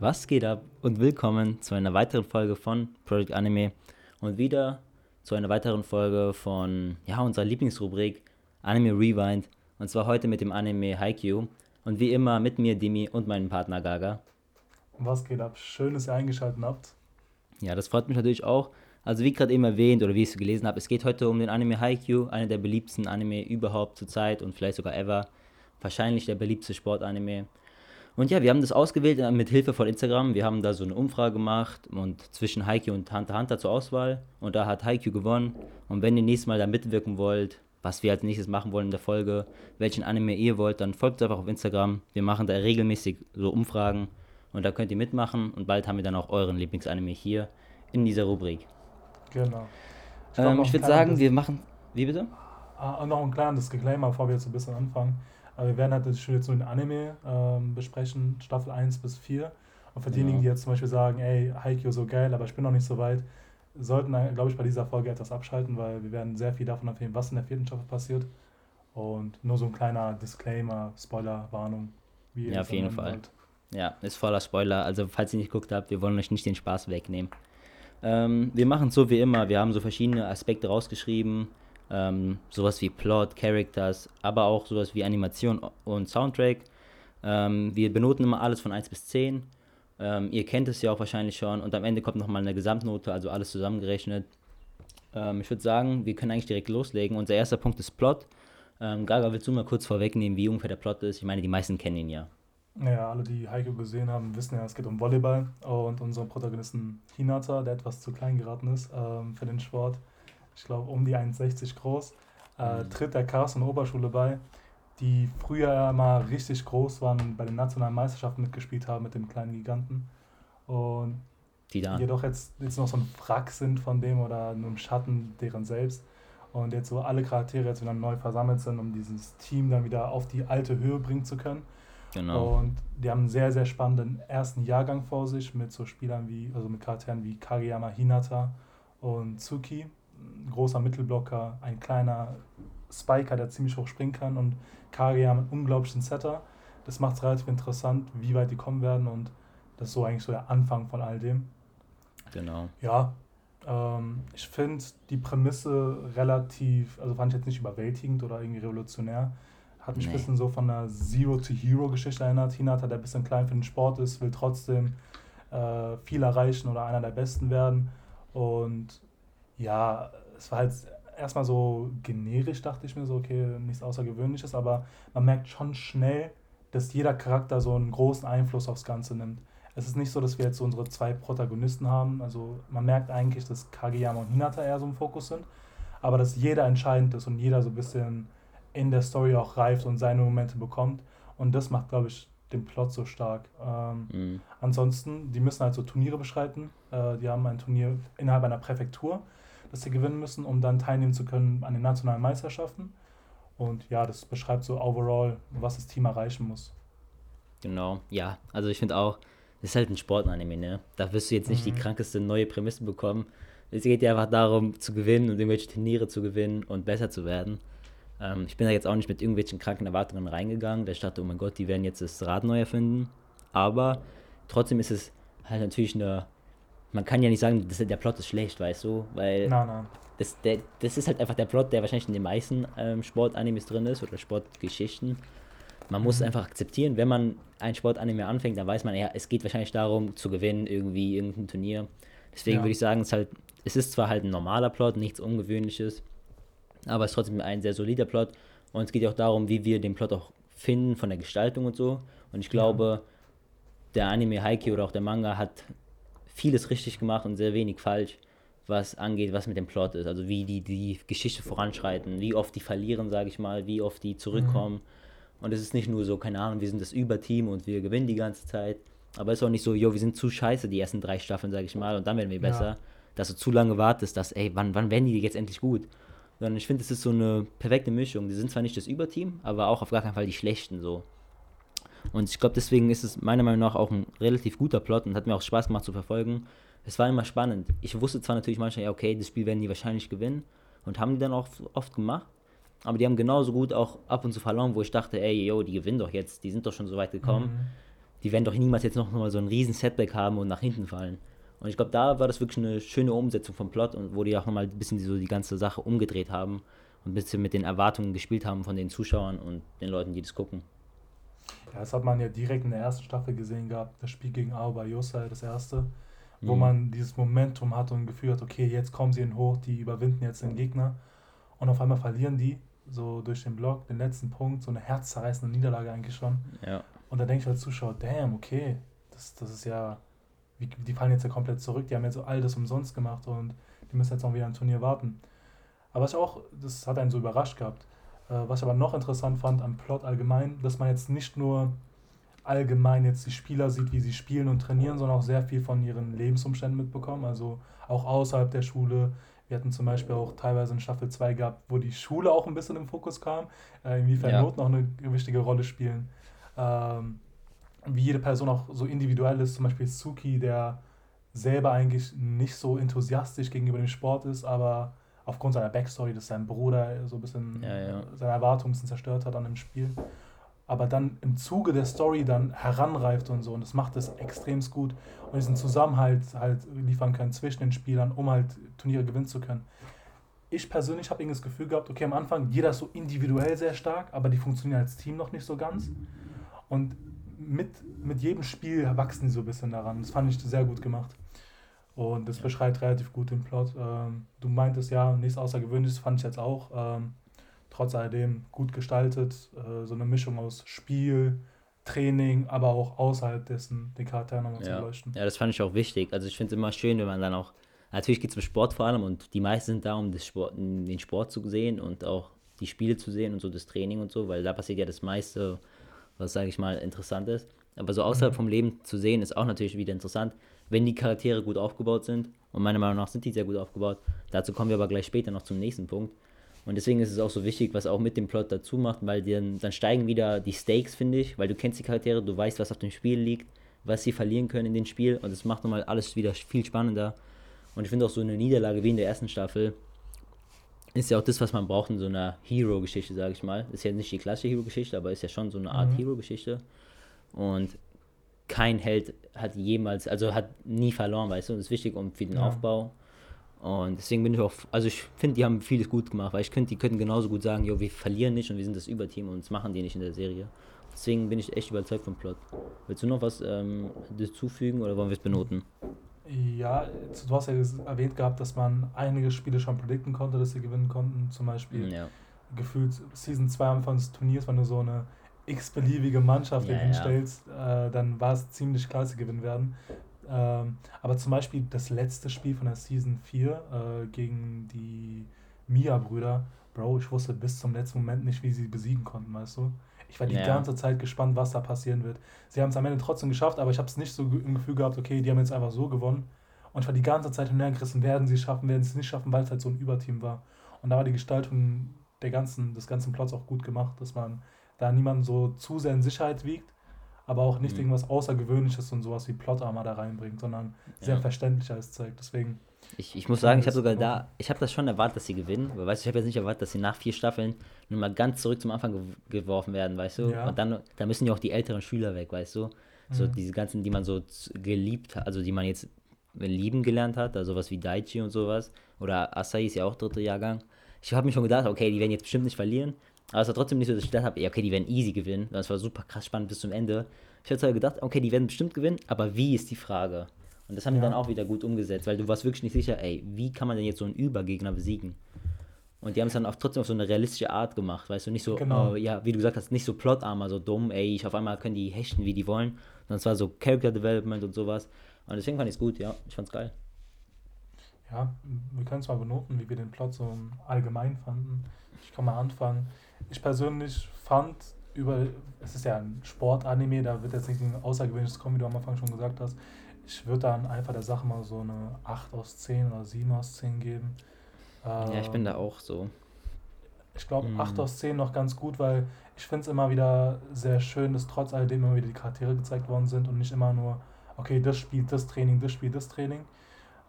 Was geht ab und willkommen zu einer weiteren Folge von Project Anime und wieder zu einer weiteren Folge von ja, unserer Lieblingsrubrik Anime Rewind und zwar heute mit dem Anime Haikyuu und wie immer mit mir Dimi und meinem Partner Gaga. Was geht ab? Schön, dass ihr eingeschaltet habt. Ja, das freut mich natürlich auch. Also wie gerade eben erwähnt oder wie ich es gelesen habe, es geht heute um den Anime Haikyuu, einer der beliebtesten Anime überhaupt zur Zeit und vielleicht sogar ever. Wahrscheinlich der beliebteste Sportanime. Und ja, wir haben das ausgewählt äh, mit Hilfe von Instagram. Wir haben da so eine Umfrage gemacht und zwischen Haikyuu und Hunter Hunter zur Auswahl. Und da hat Haikyuu gewonnen. Und wenn ihr nächstes Mal da mitwirken wollt, was wir als nächstes machen wollen in der Folge, welchen Anime ihr wollt, dann folgt uns einfach auf Instagram. Wir machen da regelmäßig so Umfragen und da könnt ihr mitmachen. Und bald haben wir dann auch euren Lieblingsanime hier in dieser Rubrik. Genau. Ich, ähm, ich würde sagen, wir machen. Wie bitte? Ah, noch ein kleines Disclaimer, bevor wir jetzt ein bisschen anfangen. Aber wir werden halt jetzt nur den Anime ähm, besprechen, Staffel 1 bis 4. Und für diejenigen, die jetzt zum Beispiel sagen, ey, Haikyuu so geil, aber ich bin noch nicht so weit, sollten, glaube ich, bei dieser Folge etwas abschalten, weil wir werden sehr viel davon erfahren, was in der vierten Staffel passiert. Und nur so ein kleiner Disclaimer, Spoiler, Warnung. Wie ja, auf jeden Fall. Wollt. Ja, ist voller Spoiler. Also, falls ihr nicht geguckt habt, wir wollen euch nicht den Spaß wegnehmen. Ähm, wir machen es so wie immer. Wir haben so verschiedene Aspekte rausgeschrieben ähm, sowas wie Plot, Characters, aber auch sowas wie Animation und Soundtrack. Ähm, wir benoten immer alles von 1 bis 10. Ähm, ihr kennt es ja auch wahrscheinlich schon und am Ende kommt nochmal eine Gesamtnote, also alles zusammengerechnet. Ähm, ich würde sagen, wir können eigentlich direkt loslegen. Unser erster Punkt ist Plot. Ähm, Gaga, willst du mal kurz vorwegnehmen, wie ungefähr der Plot ist? Ich meine, die meisten kennen ihn ja. Ja, alle, die Heiko gesehen haben, wissen ja, es geht um Volleyball und unseren Protagonisten Hinata, der etwas zu klein geraten ist ähm, für den Sport, ich glaube um die 1,60 groß, äh, mhm. tritt der Carsten Oberschule bei, die früher mal richtig groß waren und bei den nationalen Meisterschaften mitgespielt haben mit dem kleinen Giganten. Und die da. jedoch jetzt, jetzt noch so ein Wrack sind von dem oder nur ein Schatten deren selbst. Und jetzt so alle Charaktere jetzt wieder neu versammelt sind, um dieses Team dann wieder auf die alte Höhe bringen zu können. Genau. Und die haben einen sehr, sehr spannenden ersten Jahrgang vor sich mit so Spielern wie, also mit Charakteren wie Kageyama Hinata und Tsuki ein großer Mittelblocker, ein kleiner Spiker, der ziemlich hoch springen kann und Karia mit unglaublichen Setter. Das macht es relativ interessant, wie weit die kommen werden und das ist so eigentlich so der Anfang von all dem. Genau. Ja, ähm, ich finde die Prämisse relativ, also fand ich jetzt nicht überwältigend oder irgendwie revolutionär. Hat mich nee. ein bisschen so von einer Zero-to-Hero-Geschichte erinnert. Hinata, der ein bisschen klein für den Sport ist, will trotzdem äh, viel erreichen oder einer der Besten werden. Und ja, es war halt erstmal so generisch, dachte ich mir so, okay, nichts Außergewöhnliches, aber man merkt schon schnell, dass jeder Charakter so einen großen Einfluss aufs Ganze nimmt. Es ist nicht so, dass wir jetzt so unsere zwei Protagonisten haben. Also man merkt eigentlich, dass Kageyama und Hinata eher so im Fokus sind, aber dass jeder entscheidend ist und jeder so ein bisschen in der Story auch reift und seine Momente bekommt. Und das macht, glaube ich, den Plot so stark. Ähm, mhm. Ansonsten, die müssen halt so Turniere beschreiten. Äh, die haben ein Turnier innerhalb einer Präfektur das sie gewinnen müssen, um dann teilnehmen zu können an den nationalen Meisterschaften. Und ja, das beschreibt so overall, was das Team erreichen muss. Genau, ja. Also ich finde auch, das ist halt ein Sportanime, ne? Da wirst du jetzt nicht mhm. die krankeste neue Prämisse bekommen. Es geht ja einfach darum, zu gewinnen und irgendwelche Turniere zu gewinnen und besser zu werden. Ähm, ich bin da jetzt auch nicht mit irgendwelchen kranken Erwartungen reingegangen. Da ich dachte, oh mein Gott, die werden jetzt das Rad neu erfinden. Aber trotzdem ist es halt natürlich eine man kann ja nicht sagen, das, der Plot ist schlecht, weißt du, weil nein, nein. Das, der, das ist halt einfach der Plot, der wahrscheinlich in den meisten ähm, Sportanimes drin ist oder Sportgeschichten. Man muss mhm. einfach akzeptieren, wenn man ein Sportanime anfängt, dann weiß man, ja, es geht wahrscheinlich darum, zu gewinnen, irgendwie irgendein Turnier. Deswegen ja. würde ich sagen, es, halt, es ist zwar halt ein normaler Plot, nichts Ungewöhnliches, aber es ist trotzdem ein sehr solider Plot. Und es geht ja auch darum, wie wir den Plot auch finden, von der Gestaltung und so. Und ich glaube, ja. der Anime Haikyuu oder auch der Manga hat vieles richtig gemacht und sehr wenig falsch, was angeht, was mit dem Plot ist. Also wie die die Geschichte voranschreiten, wie oft die verlieren, sage ich mal, wie oft die zurückkommen. Mhm. Und es ist nicht nur so, keine Ahnung, wir sind das Überteam und wir gewinnen die ganze Zeit. Aber es ist auch nicht so, jo, wir sind zu scheiße die ersten drei Staffeln, sage ich mal, und dann werden wir besser. Ja. Dass du zu lange wartest, dass, ey, wann, wann werden die jetzt endlich gut? Sondern ich finde, es ist so eine perfekte Mischung. Die sind zwar nicht das Überteam, aber auch auf gar keinen Fall die Schlechten so. Und ich glaube, deswegen ist es meiner Meinung nach auch ein relativ guter Plot und hat mir auch Spaß gemacht zu verfolgen. Es war immer spannend. Ich wusste zwar natürlich manchmal, ja, okay, das Spiel werden die wahrscheinlich gewinnen und haben die dann auch oft gemacht. Aber die haben genauso gut auch ab und zu verloren, wo ich dachte, ey, yo, die gewinnen doch jetzt, die sind doch schon so weit gekommen. Mhm. die werden doch niemals jetzt noch mal so einen riesen Setback haben und nach hinten fallen. Und ich glaube, da war das wirklich eine schöne Umsetzung vom Plot und wo die auch nochmal ein bisschen so die ganze Sache umgedreht haben und ein bisschen mit den Erwartungen gespielt haben von den Zuschauern und den Leuten, die das gucken. Ja, das hat man ja direkt in der ersten Staffel gesehen gehabt, das Spiel gegen Aoba Yosai, das erste, wo mhm. man dieses Momentum hatte und Gefühl hat, okay, jetzt kommen sie in hoch, die überwinden jetzt den Gegner und auf einmal verlieren die so durch den Block, den letzten Punkt, so eine herzzerreißende Niederlage eigentlich schon. Ja. Und da denke ich als Zuschauer, damn, okay, das, das ist ja, wie, die fallen jetzt ja komplett zurück, die haben jetzt so all das umsonst gemacht und die müssen jetzt auch wieder ein Turnier warten. Aber was auch, das hat einen so überrascht gehabt, was ich aber noch interessant fand am Plot allgemein, dass man jetzt nicht nur allgemein jetzt die Spieler sieht, wie sie spielen und trainieren, sondern auch sehr viel von ihren Lebensumständen mitbekommen, also auch außerhalb der Schule, wir hatten zum Beispiel auch teilweise in Staffel 2 gehabt, wo die Schule auch ein bisschen im Fokus kam, äh, inwiefern ja. Noten auch eine wichtige Rolle spielen. Ähm, wie jede Person auch so individuell ist, zum Beispiel Suki, der selber eigentlich nicht so enthusiastisch gegenüber dem Sport ist, aber aufgrund seiner Backstory, dass sein Bruder so ein bisschen ja, ja. seine Erwartungen ein bisschen zerstört hat an dem Spiel, aber dann im Zuge der Story dann heranreift und so und das macht es extrem gut und diesen Zusammenhalt halt liefern können zwischen den Spielern, um halt Turniere gewinnen zu können. Ich persönlich habe irgendwie das Gefühl gehabt, okay, am Anfang jeder ist so individuell sehr stark, aber die funktionieren als Team noch nicht so ganz. Und mit, mit jedem Spiel wachsen die so ein bisschen daran. Das fand ich sehr gut gemacht. Und das beschreibt relativ gut den Plot. Ähm, du meintest ja, nichts Außergewöhnliches fand ich jetzt auch. Ähm, trotz alledem gut gestaltet. Äh, so eine Mischung aus Spiel, Training, aber auch außerhalb dessen den Charakter nochmal ja. zu beleuchten. Ja, das fand ich auch wichtig. Also ich finde es immer schön, wenn man dann auch, natürlich geht es um Sport vor allem und die meisten sind da, um das Sport, den Sport zu sehen und auch die Spiele zu sehen und so das Training und so, weil da passiert ja das meiste, was, sage ich mal, interessant ist. Aber so außerhalb mhm. vom Leben zu sehen, ist auch natürlich wieder interessant, wenn die Charaktere gut aufgebaut sind. Und meiner Meinung nach sind die sehr gut aufgebaut. Dazu kommen wir aber gleich später noch zum nächsten Punkt. Und deswegen ist es auch so wichtig, was auch mit dem Plot dazu macht, weil dann, dann steigen wieder die Stakes, finde ich, weil du kennst die Charaktere, du weißt, was auf dem Spiel liegt, was sie verlieren können in dem Spiel und es macht nochmal alles wieder viel spannender. Und ich finde auch so eine Niederlage wie in der ersten Staffel ist ja auch das, was man braucht in so einer Hero-Geschichte, sage ich mal. Ist ja nicht die klassische Hero-Geschichte, aber ist ja schon so eine Art mhm. Hero-Geschichte. Und kein Held hat jemals, also hat nie verloren, weißt du, das ist wichtig um für den ja. Aufbau und deswegen bin ich auch, also ich finde, die haben vieles gut gemacht, weil ich könnte, die könnten genauso gut sagen, jo, wir verlieren nicht und wir sind das Überteam und das machen die nicht in der Serie. Deswegen bin ich echt überzeugt vom Plot. Willst du noch was ähm, zufügen oder wollen wir es benoten? Ja, du hast ja erwähnt gehabt, dass man einige Spiele schon predikten konnte, dass sie gewinnen konnten. Zum Beispiel ja. gefühlt Season 2 am Anfang des Turniers, wenn du so eine x-beliebige Mannschaft ja, hinstellst, ja. äh, dann war es ziemlich klar, dass sie gewinnen werden. Ähm, aber zum Beispiel das letzte Spiel von der Season 4 äh, gegen die Mia-Brüder, Bro, ich wusste bis zum letzten Moment nicht, wie sie besiegen konnten, weißt du? Ich war die ja. ganze Zeit gespannt, was da passieren wird. Sie haben es am Ende trotzdem geschafft, aber ich habe es nicht so im Gefühl gehabt, okay, die haben jetzt einfach so gewonnen. Und ich war die ganze Zeit hintergerissen, werden sie es schaffen, werden sie es nicht schaffen, weil es halt so ein Überteam war. Und da war die Gestaltung der ganzen, des ganzen Plots auch gut gemacht, dass man da niemanden so zu sehr in Sicherheit wiegt, aber auch nicht mhm. irgendwas Außergewöhnliches und sowas wie Plot-Armor da reinbringt, sondern sehr ja. verständlich als zeigt. Deswegen. Ich, ich muss sagen, ich habe sogar da, ich habe das schon erwartet, dass sie gewinnen, weil weißt du, ich habe jetzt nicht erwartet, dass sie nach vier Staffeln nur mal ganz zurück zum Anfang ge geworfen werden, weißt du? Ja. Und dann, da müssen ja auch die älteren Schüler weg, weißt du? So mhm. diese ganzen, die man so geliebt hat, also die man jetzt lieben gelernt hat, also sowas wie Daichi und sowas. Oder Asai ist ja auch dritter Jahrgang. Ich habe mir schon gedacht, okay, die werden jetzt bestimmt nicht verlieren. Aber es war trotzdem nicht so, dass ich gedacht habe, okay, die werden easy gewinnen. Das war super krass spannend bis zum Ende. Ich hatte halt gedacht, okay, die werden bestimmt gewinnen, aber wie ist die Frage? Und das haben ja. die dann auch wieder gut umgesetzt, weil du warst wirklich nicht sicher, ey, wie kann man denn jetzt so einen Übergegner besiegen? Und die haben es dann auch trotzdem auf so eine realistische Art gemacht, weißt du, nicht so, genau. äh, ja, wie du gesagt hast, nicht so Plotarmer, so dumm, ey, ich auf einmal können die hechten, wie die wollen. Sondern es war so Character Development und sowas. Und deswegen fand ich es gut, ja, ich fand's geil. Ja, wir können es mal benoten, wie wir den Plot so allgemein fanden. Ich kann mal anfangen ich persönlich fand über, es ist ja ein Sportanime, da wird jetzt nicht ein außergewöhnliches kommen, wie du am Anfang schon gesagt hast. Ich würde dann einfach der Sache mal so eine 8 aus 10 oder 7 aus 10 geben. Ja, ich bin da ähm, auch so. Ich glaube, mhm. 8 aus 10 noch ganz gut, weil ich finde es immer wieder sehr schön, dass trotz alledem immer wieder die Charaktere gezeigt worden sind und nicht immer nur, okay, das spielt das Training, das spielt das Training.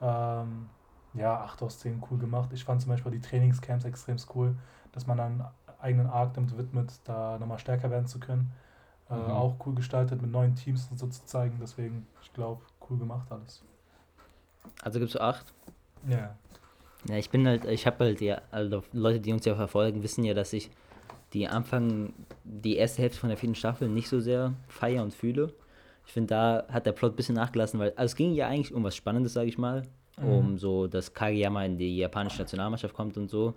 Ähm, ja, 8 aus 10 cool gemacht. Ich fand zum Beispiel die Trainingscamps extrem cool, dass man dann eigenen Arc damit widmet, da nochmal stärker werden zu können. Äh, mhm. Auch cool gestaltet mit neuen Teams und so zu zeigen. Deswegen, ich glaube, cool gemacht alles. Also gibt es acht? Ja. Ja, ich bin halt, ich habe halt ja, also Leute, die uns ja verfolgen, wissen ja, dass ich die Anfang, die erste Hälfte von der vierten Staffel nicht so sehr feier und fühle. Ich finde, da hat der Plot ein bisschen nachgelassen, weil also es ging ja eigentlich um was Spannendes, sage ich mal. Mhm. Um so, dass Kageyama in die japanische Nationalmannschaft kommt und so.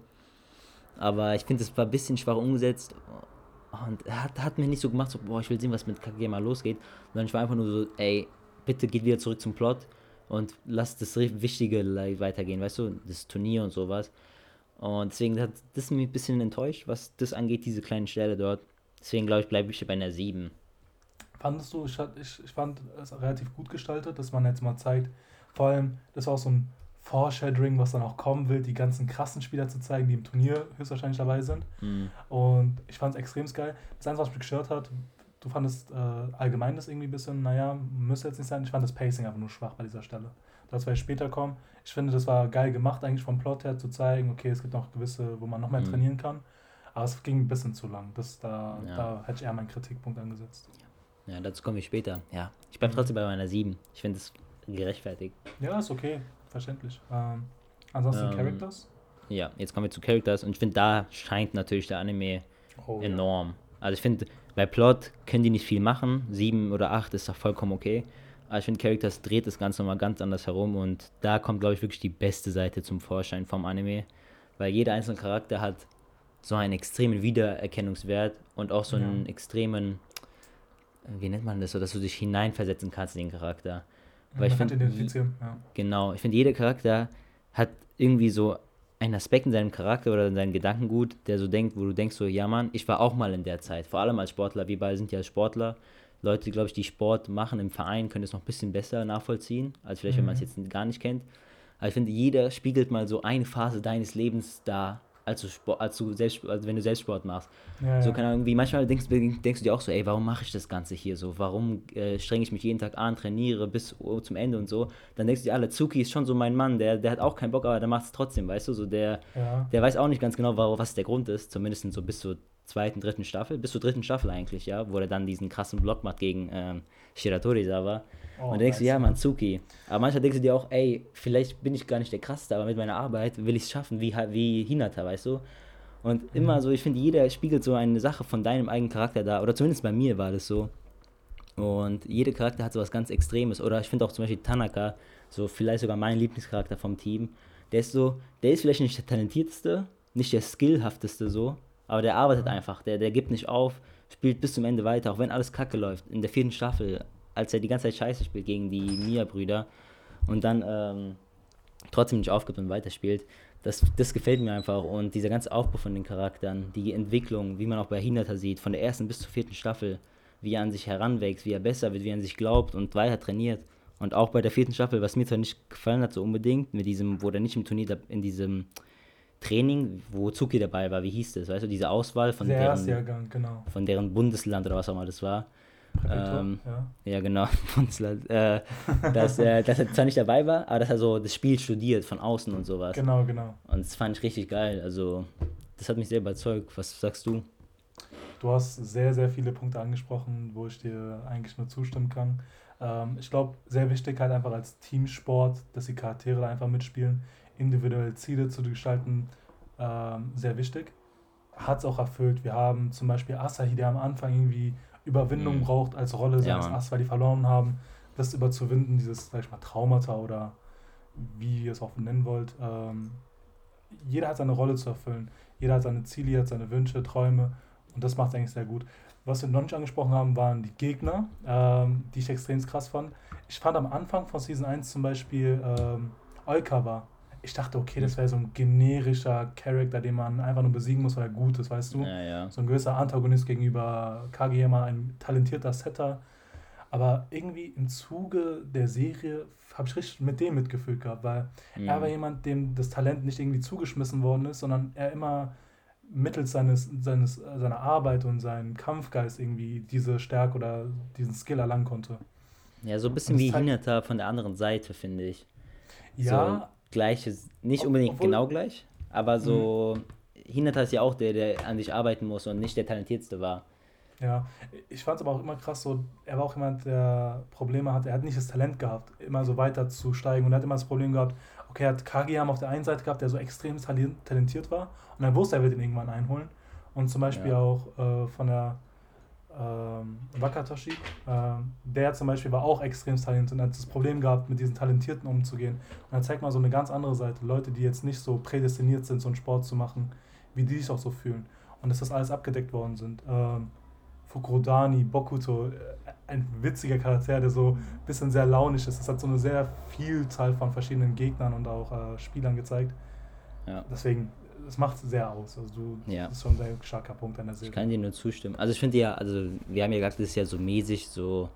Aber ich finde, es war ein bisschen schwach umgesetzt und hat, hat mir nicht so gemacht, so, boah, ich will sehen, was mit Kageyama losgeht. Sondern ich war einfach nur so, ey, bitte geht wieder zurück zum Plot und lasst das Wichtige weitergehen, weißt du, das Turnier und sowas. Und deswegen hat das mich ein bisschen enttäuscht, was das angeht, diese kleinen Stelle dort. Deswegen glaube ich, bleibe ich bei einer 7. Fandest du, ich, ich, ich fand es relativ gut gestaltet, dass man jetzt mal zeigt, vor allem, das war auch so ein Foreshadowing, was dann auch kommen will, die ganzen krassen Spieler zu zeigen, die im Turnier höchstwahrscheinlich dabei sind. Mhm. Und ich fand es extrem geil. Das Einzige, was mich gestört hat, du fandest äh, allgemein das irgendwie ein bisschen, naja, müsste jetzt nicht sein. Ich fand das Pacing einfach nur schwach bei dieser Stelle. Das werde ich später kommen. Ich finde, das war geil gemacht, eigentlich vom Plot her zu zeigen, okay, es gibt noch gewisse, wo man noch mehr mhm. trainieren kann. Aber es ging ein bisschen zu lang. Das, da, ja. da hätte ich eher meinen Kritikpunkt angesetzt. Ja, dazu komme ich später. Ja, ich bleibe trotzdem bei meiner 7. Ich finde es gerechtfertigt. Ja, ist okay verständlich. Ähm, ansonsten ähm, Characters? Ja, jetzt kommen wir zu Characters und ich finde, da scheint natürlich der Anime oh, enorm. Ja. Also ich finde, bei Plot können die nicht viel machen. Sieben oder acht ist doch vollkommen okay. Aber ich finde, Characters dreht das Ganze nochmal ganz anders herum und da kommt, glaube ich, wirklich die beste Seite zum Vorschein vom Anime. Weil jeder einzelne Charakter hat so einen extremen Wiedererkennungswert und auch so einen ja. extremen, wie nennt man das so, dass du dich hineinversetzen kannst in den Charakter. Weil ich finde, ja. Genau, ich finde, jeder Charakter hat irgendwie so einen Aspekt in seinem Charakter oder in seinem Gedankengut, der so denkt, wo du denkst so, ja Mann, ich war auch mal in der Zeit, vor allem als Sportler, wir beide sind ja Sportler. Leute, glaube ich, die Sport machen im Verein, können es noch ein bisschen besser nachvollziehen, als vielleicht, mhm. wenn man es jetzt gar nicht kennt. Aber ich finde, jeder spiegelt mal so eine Phase deines Lebens da als du, Sport, als du selbst, also wenn du selbst Sport machst. Ja, so kann irgendwie, manchmal denkst, denkst du dir auch so, ey, warum mache ich das Ganze hier so? Warum äh, strenge ich mich jeden Tag an, trainiere bis zum Ende und so? Dann denkst du dir, alle, Zuki ist schon so mein Mann, der, der hat auch keinen Bock, aber der macht es trotzdem, weißt du? So der, ja. der weiß auch nicht ganz genau, warum, was der Grund ist, zumindest so bis zur zweiten, dritten Staffel, bis zur dritten Staffel eigentlich, ja, wo er dann diesen krassen Block macht gegen ähm, Shiratorizawa. Oh, und denkst du, ja, Manzuki. Aber manchmal denkst du dir auch, ey, vielleicht bin ich gar nicht der Krasseste, aber mit meiner Arbeit will ich es schaffen, wie, wie Hinata, weißt du? Und mhm. immer so, ich finde, jeder spiegelt so eine Sache von deinem eigenen Charakter da, oder zumindest bei mir war das so. Und jeder Charakter hat so was ganz Extremes. Oder ich finde auch zum Beispiel Tanaka, so vielleicht sogar mein Lieblingscharakter vom Team. Der ist so, der ist vielleicht nicht der talentierteste, nicht der skillhafteste so, aber der arbeitet einfach, der, der gibt nicht auf, spielt bis zum Ende weiter, auch wenn alles kacke läuft. In der vierten Staffel als er die ganze Zeit Scheiße spielt gegen die Mia-Brüder und dann ähm, trotzdem nicht aufgibt und weiterspielt. Das, das gefällt mir einfach und dieser ganze Aufbau von den Charakteren, die Entwicklung, wie man auch bei Hinata sieht, von der ersten bis zur vierten Staffel, wie er an sich heranwächst, wie er besser wird, wie er an sich glaubt und weiter trainiert. Und auch bei der vierten Staffel, was mir zwar nicht gefallen hat, so unbedingt, mit diesem, wo er nicht im Turnier, in diesem Training, wo Zuki dabei war, wie hieß das, weißt du, diese Auswahl von, deren, Jahrgang, genau. von deren Bundesland oder was auch immer das war. Ähm, ja. ja. genau, äh, dass, äh, dass er zwar nicht dabei war, aber dass er so das Spiel studiert von außen und sowas. Genau, genau. Und das fand ich richtig geil. Also, das hat mich sehr überzeugt. Was sagst du? Du hast sehr, sehr viele Punkte angesprochen, wo ich dir eigentlich nur zustimmen kann. Ähm, ich glaube, sehr wichtig halt einfach als Teamsport, dass die Charaktere einfach mitspielen, individuelle Ziele zu gestalten, ähm, sehr wichtig. Hat es auch erfüllt. Wir haben zum Beispiel Asahi, der am Anfang irgendwie Überwindung mhm. braucht als Rolle seines ja, Ass, weil die verloren haben, das überzuwinden, dieses, sag ich mal, Traumata oder wie ihr es auch nennen wollt. Ähm, jeder hat seine Rolle zu erfüllen. Jeder hat seine Ziele, hat seine Wünsche, Träume und das macht eigentlich sehr gut. Was wir noch nicht angesprochen haben, waren die Gegner, ähm, die ich extrem krass fand. Ich fand am Anfang von Season 1 zum Beispiel ähm, Olka ich dachte, okay, das wäre so ein generischer Charakter, den man einfach nur besiegen muss, weil er gut ist, weißt du? Ja, ja. So ein gewisser Antagonist gegenüber Kageyama, ein talentierter Setter. Aber irgendwie im Zuge der Serie habe ich richtig mit dem mitgefühlt gehabt, weil mhm. er war jemand, dem das Talent nicht irgendwie zugeschmissen worden ist, sondern er immer mittels seines, seines, seiner Arbeit und seinem Kampfgeist irgendwie diese Stärke oder diesen Skill erlangen konnte. Ja, so ein bisschen wie Hinata von der anderen Seite, finde ich. Ja, gleiches, nicht unbedingt Obwohl, genau gleich, aber so, mhm. Hinata ist ja auch der, der an sich arbeiten muss und nicht der talentiertste war. Ja, ich fand es aber auch immer krass so, er war auch jemand, der Probleme hat, er hat nicht das Talent gehabt, immer so weiter zu steigen und er hat immer das Problem gehabt, okay, er hat Kageyama auf der einen Seite gehabt, der so extrem talentiert war und er wusste, er wird ihn irgendwann einholen und zum Beispiel ja. auch äh, von der ähm, Wakatoshi, äh, der zum Beispiel war auch extrem talentiert und hat das Problem gehabt, mit diesen Talentierten umzugehen. Und er zeigt mal so eine ganz andere Seite, Leute, die jetzt nicht so prädestiniert sind, so einen Sport zu machen, wie die sich auch so fühlen. Und dass das alles abgedeckt worden sind. Ähm, Fukurodani, Bokuto, äh, ein witziger Charakter, der so ein bisschen sehr launisch ist. Es hat so eine sehr Vielzahl von verschiedenen Gegnern und auch äh, Spielern gezeigt. Ja. Deswegen, es macht sehr aus. Also du, ja. das ist schon ein sehr starker Punkt an der Serie. Ich kann dir nur zustimmen. Also ich finde ja, also wir haben ja gesagt, das ist ja so mäßig so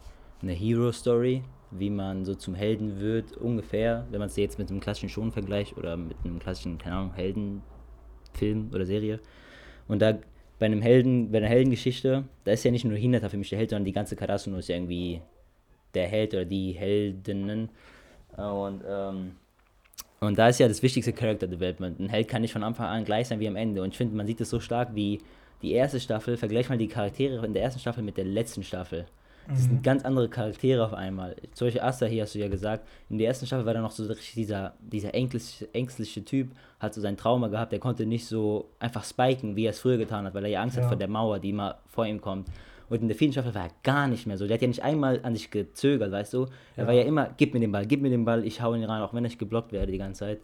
eine Hero-Story, wie man so zum Helden wird, ungefähr, wenn man es jetzt mit einem klassischen Schon vergleicht oder mit einem klassischen, keine Ahnung, Heldenfilm oder Serie. Und da bei einem Helden, bei einer Heldengeschichte, da ist ja nicht nur Hinata für mich der Held, sondern die ganze Karasuno ist ja irgendwie der Held oder die Heldinnen. Und ähm, und da ist ja das wichtigste Character Development. Ein Held kann nicht von Anfang an gleich sein wie am Ende. Und ich finde, man sieht es so stark wie die erste Staffel. Vergleich mal die Charaktere in der ersten Staffel mit der letzten Staffel. Das mhm. sind ganz andere Charaktere auf einmal. Zum Beispiel Asta hier hast du ja gesagt. In der ersten Staffel war da noch so dieser, dieser ängstliche, ängstliche Typ, hat so sein Trauma gehabt. Der konnte nicht so einfach spiken, wie er es früher getan hat, weil er ja Angst ja. hat vor der Mauer, die immer vor ihm kommt. Und in der vierten Staffel war er gar nicht mehr so. Der hat ja nicht einmal an sich gezögert, weißt du? Er ja. war ja immer, gib mir den Ball, gib mir den Ball, ich hau ihn rein, auch wenn ich geblockt werde die ganze Zeit.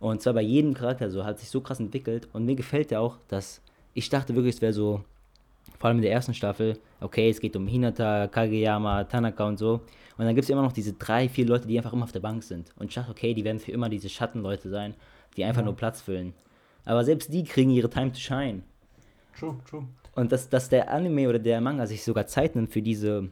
Und zwar bei jedem Charakter so, hat sich so krass entwickelt. Und mir gefällt ja auch, dass ich dachte wirklich, es wäre so, vor allem in der ersten Staffel, okay, es geht um Hinata, Kageyama, Tanaka und so. Und dann gibt es immer noch diese drei, vier Leute, die einfach immer auf der Bank sind. Und ich dachte, okay, die werden für immer diese Schattenleute sein, die einfach ja. nur Platz füllen. Aber selbst die kriegen ihre Time to shine. True, true. Und dass, dass der Anime oder der Manga sich sogar Zeit nimmt für diese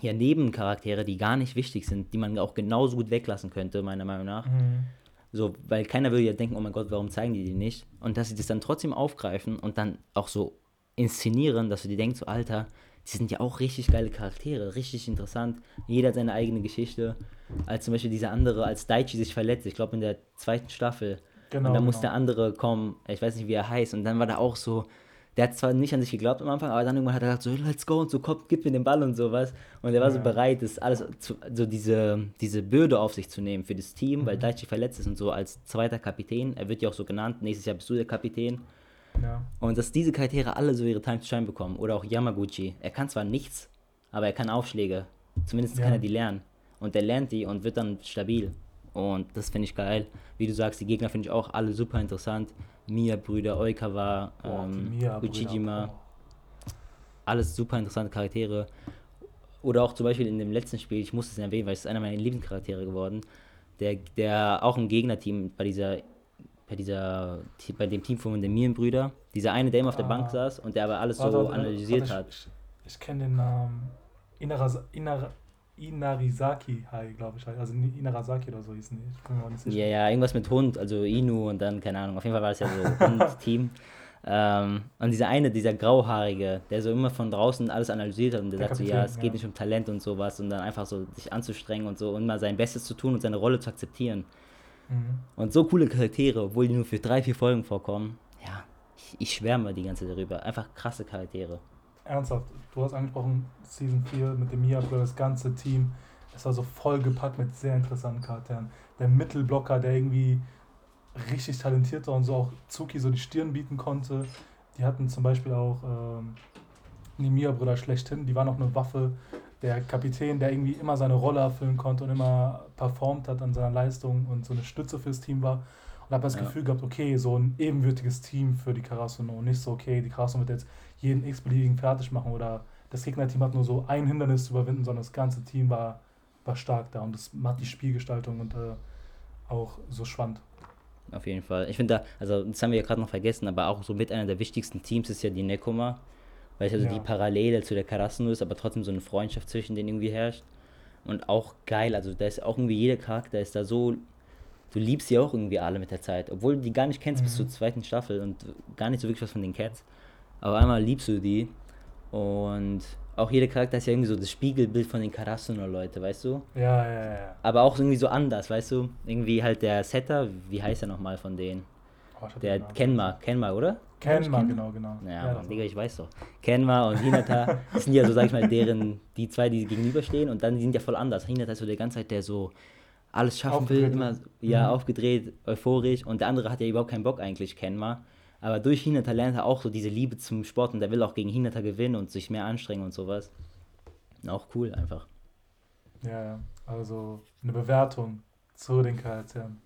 ja, Nebencharaktere, die gar nicht wichtig sind, die man auch genauso gut weglassen könnte, meiner Meinung nach. Mhm. So, weil keiner würde ja denken, oh mein Gott, warum zeigen die die nicht? Und dass sie das dann trotzdem aufgreifen und dann auch so inszenieren, dass du dir denkst, so Alter, die sind ja auch richtig geile Charaktere, richtig interessant. Jeder hat seine eigene Geschichte. Als zum Beispiel dieser andere, als Daichi sich verletzt, ich glaube in der zweiten Staffel. Genau, und dann muss genau. der andere kommen, ich weiß nicht, wie er heißt. Und dann war da auch so, der hat zwar nicht an sich geglaubt am Anfang, aber dann irgendwann hat er gesagt, so, let's go und so, komm, gib mir den Ball und sowas. Und er war ja. so bereit, das alles zu, so diese, diese Bürde auf sich zu nehmen für das Team, mhm. weil Daichi verletzt ist und so als zweiter Kapitän. Er wird ja auch so genannt, nächstes Jahr bist du der Kapitän. Ja. Und dass diese Charaktere alle so ihre Time to Shine bekommen. Oder auch Yamaguchi. Er kann zwar nichts, aber er kann Aufschläge. Zumindest ja. kann er die lernen. Und er lernt die und wird dann stabil. Und das finde ich geil. Wie du sagst, die Gegner finde ich auch alle super interessant. Mia-Brüder, Oikawa, ähm, Uchijima. Alles super interessante Charaktere. Oder auch zum Beispiel in dem letzten Spiel, ich muss es erwähnen, weil es ist einer meiner Lieblingscharaktere geworden, der, der auch im Gegnerteam bei dieser, bei dieser, bei dem Team von den Mienbrüder, dieser eine, der immer auf der ah. Bank saß und der aber alles warte, so warte, analysiert warte, hat. Ich, ich, ich kenne den Namen. Inara, Inara, Inarizaki glaube ich. Also Inarazaki oder so hieß auch nicht. Ja, ja, irgendwas mit Hund, also Inu und dann, keine Ahnung. Auf jeden Fall war das ja so Hund-Team. Ähm, und dieser eine, dieser Grauhaarige, der so immer von draußen alles analysiert hat und der, der sagt Kapitän, so, ja, es geht ja. nicht um Talent und sowas und dann einfach so sich anzustrengen und so und mal sein Bestes zu tun und seine Rolle zu akzeptieren. Mhm. Und so coole Charaktere, obwohl die nur für drei, vier Folgen vorkommen, ja, ich, ich schwärme die ganze Zeit darüber. Einfach krasse Charaktere ernsthaft, du hast angesprochen, Season 4 mit dem Mia das ganze Team. Es war so vollgepackt mit sehr interessanten Charakteren. Der Mittelblocker, der irgendwie richtig talentiert war und so auch Zuki so die Stirn bieten konnte. Die hatten zum Beispiel auch ähm, die Mia-Brüder schlechthin, die waren auch eine Waffe. Der Kapitän, der irgendwie immer seine Rolle erfüllen konnte und immer performt hat an seiner Leistung und so eine Stütze fürs Team war. Und habe das ja. Gefühl gehabt, okay, so ein ebenwürdiges Team für die Karasuno und nicht so, okay, die Karasuno wird jetzt jeden x-beliebigen fertig machen oder das Gegnerteam hat nur so ein Hindernis zu überwinden, sondern das ganze Team war, war stark da und das macht die Spielgestaltung und äh, auch so spannend. Auf jeden Fall. Ich finde da, also das haben wir ja gerade noch vergessen, aber auch so mit einer der wichtigsten Teams ist ja die Nekoma, weil es also ja. die Parallele zu der Karasuno ist, aber trotzdem so eine Freundschaft zwischen denen irgendwie herrscht. Und auch geil, also da ist auch irgendwie jeder Charakter ist da so du liebst sie auch irgendwie alle mit der Zeit, obwohl du die gar nicht kennst mhm. bis zur zweiten Staffel und gar nicht so wirklich was von den Cats. Aber einmal liebst du die und auch jeder Charakter ist ja irgendwie so das Spiegelbild von den Karasuno-Leute, weißt du? Ja, ja, ja. Aber auch irgendwie so anders, weißt du? Irgendwie halt der Setter, wie heißt er nochmal von denen? Oh, der Kenma, Kenma, oder? Kenma, genau, genau. Ja, ja Mann, Digga, ich weiß doch. Kenma und Hinata sind ja so, sag ich mal, deren, die zwei, die gegenüberstehen und dann die sind ja voll anders. Hinata ist so der ganze Zeit, der so alles schaffen will, immer ja, mhm. aufgedreht, euphorisch und der andere hat ja überhaupt keinen Bock eigentlich, Kenma. Aber durch Hinata lernt er auch so diese Liebe zum Sport und der will auch gegen Hinata gewinnen und sich mehr anstrengen und sowas. Auch cool einfach. Ja, ja. Also eine Bewertung zu den Charakteren.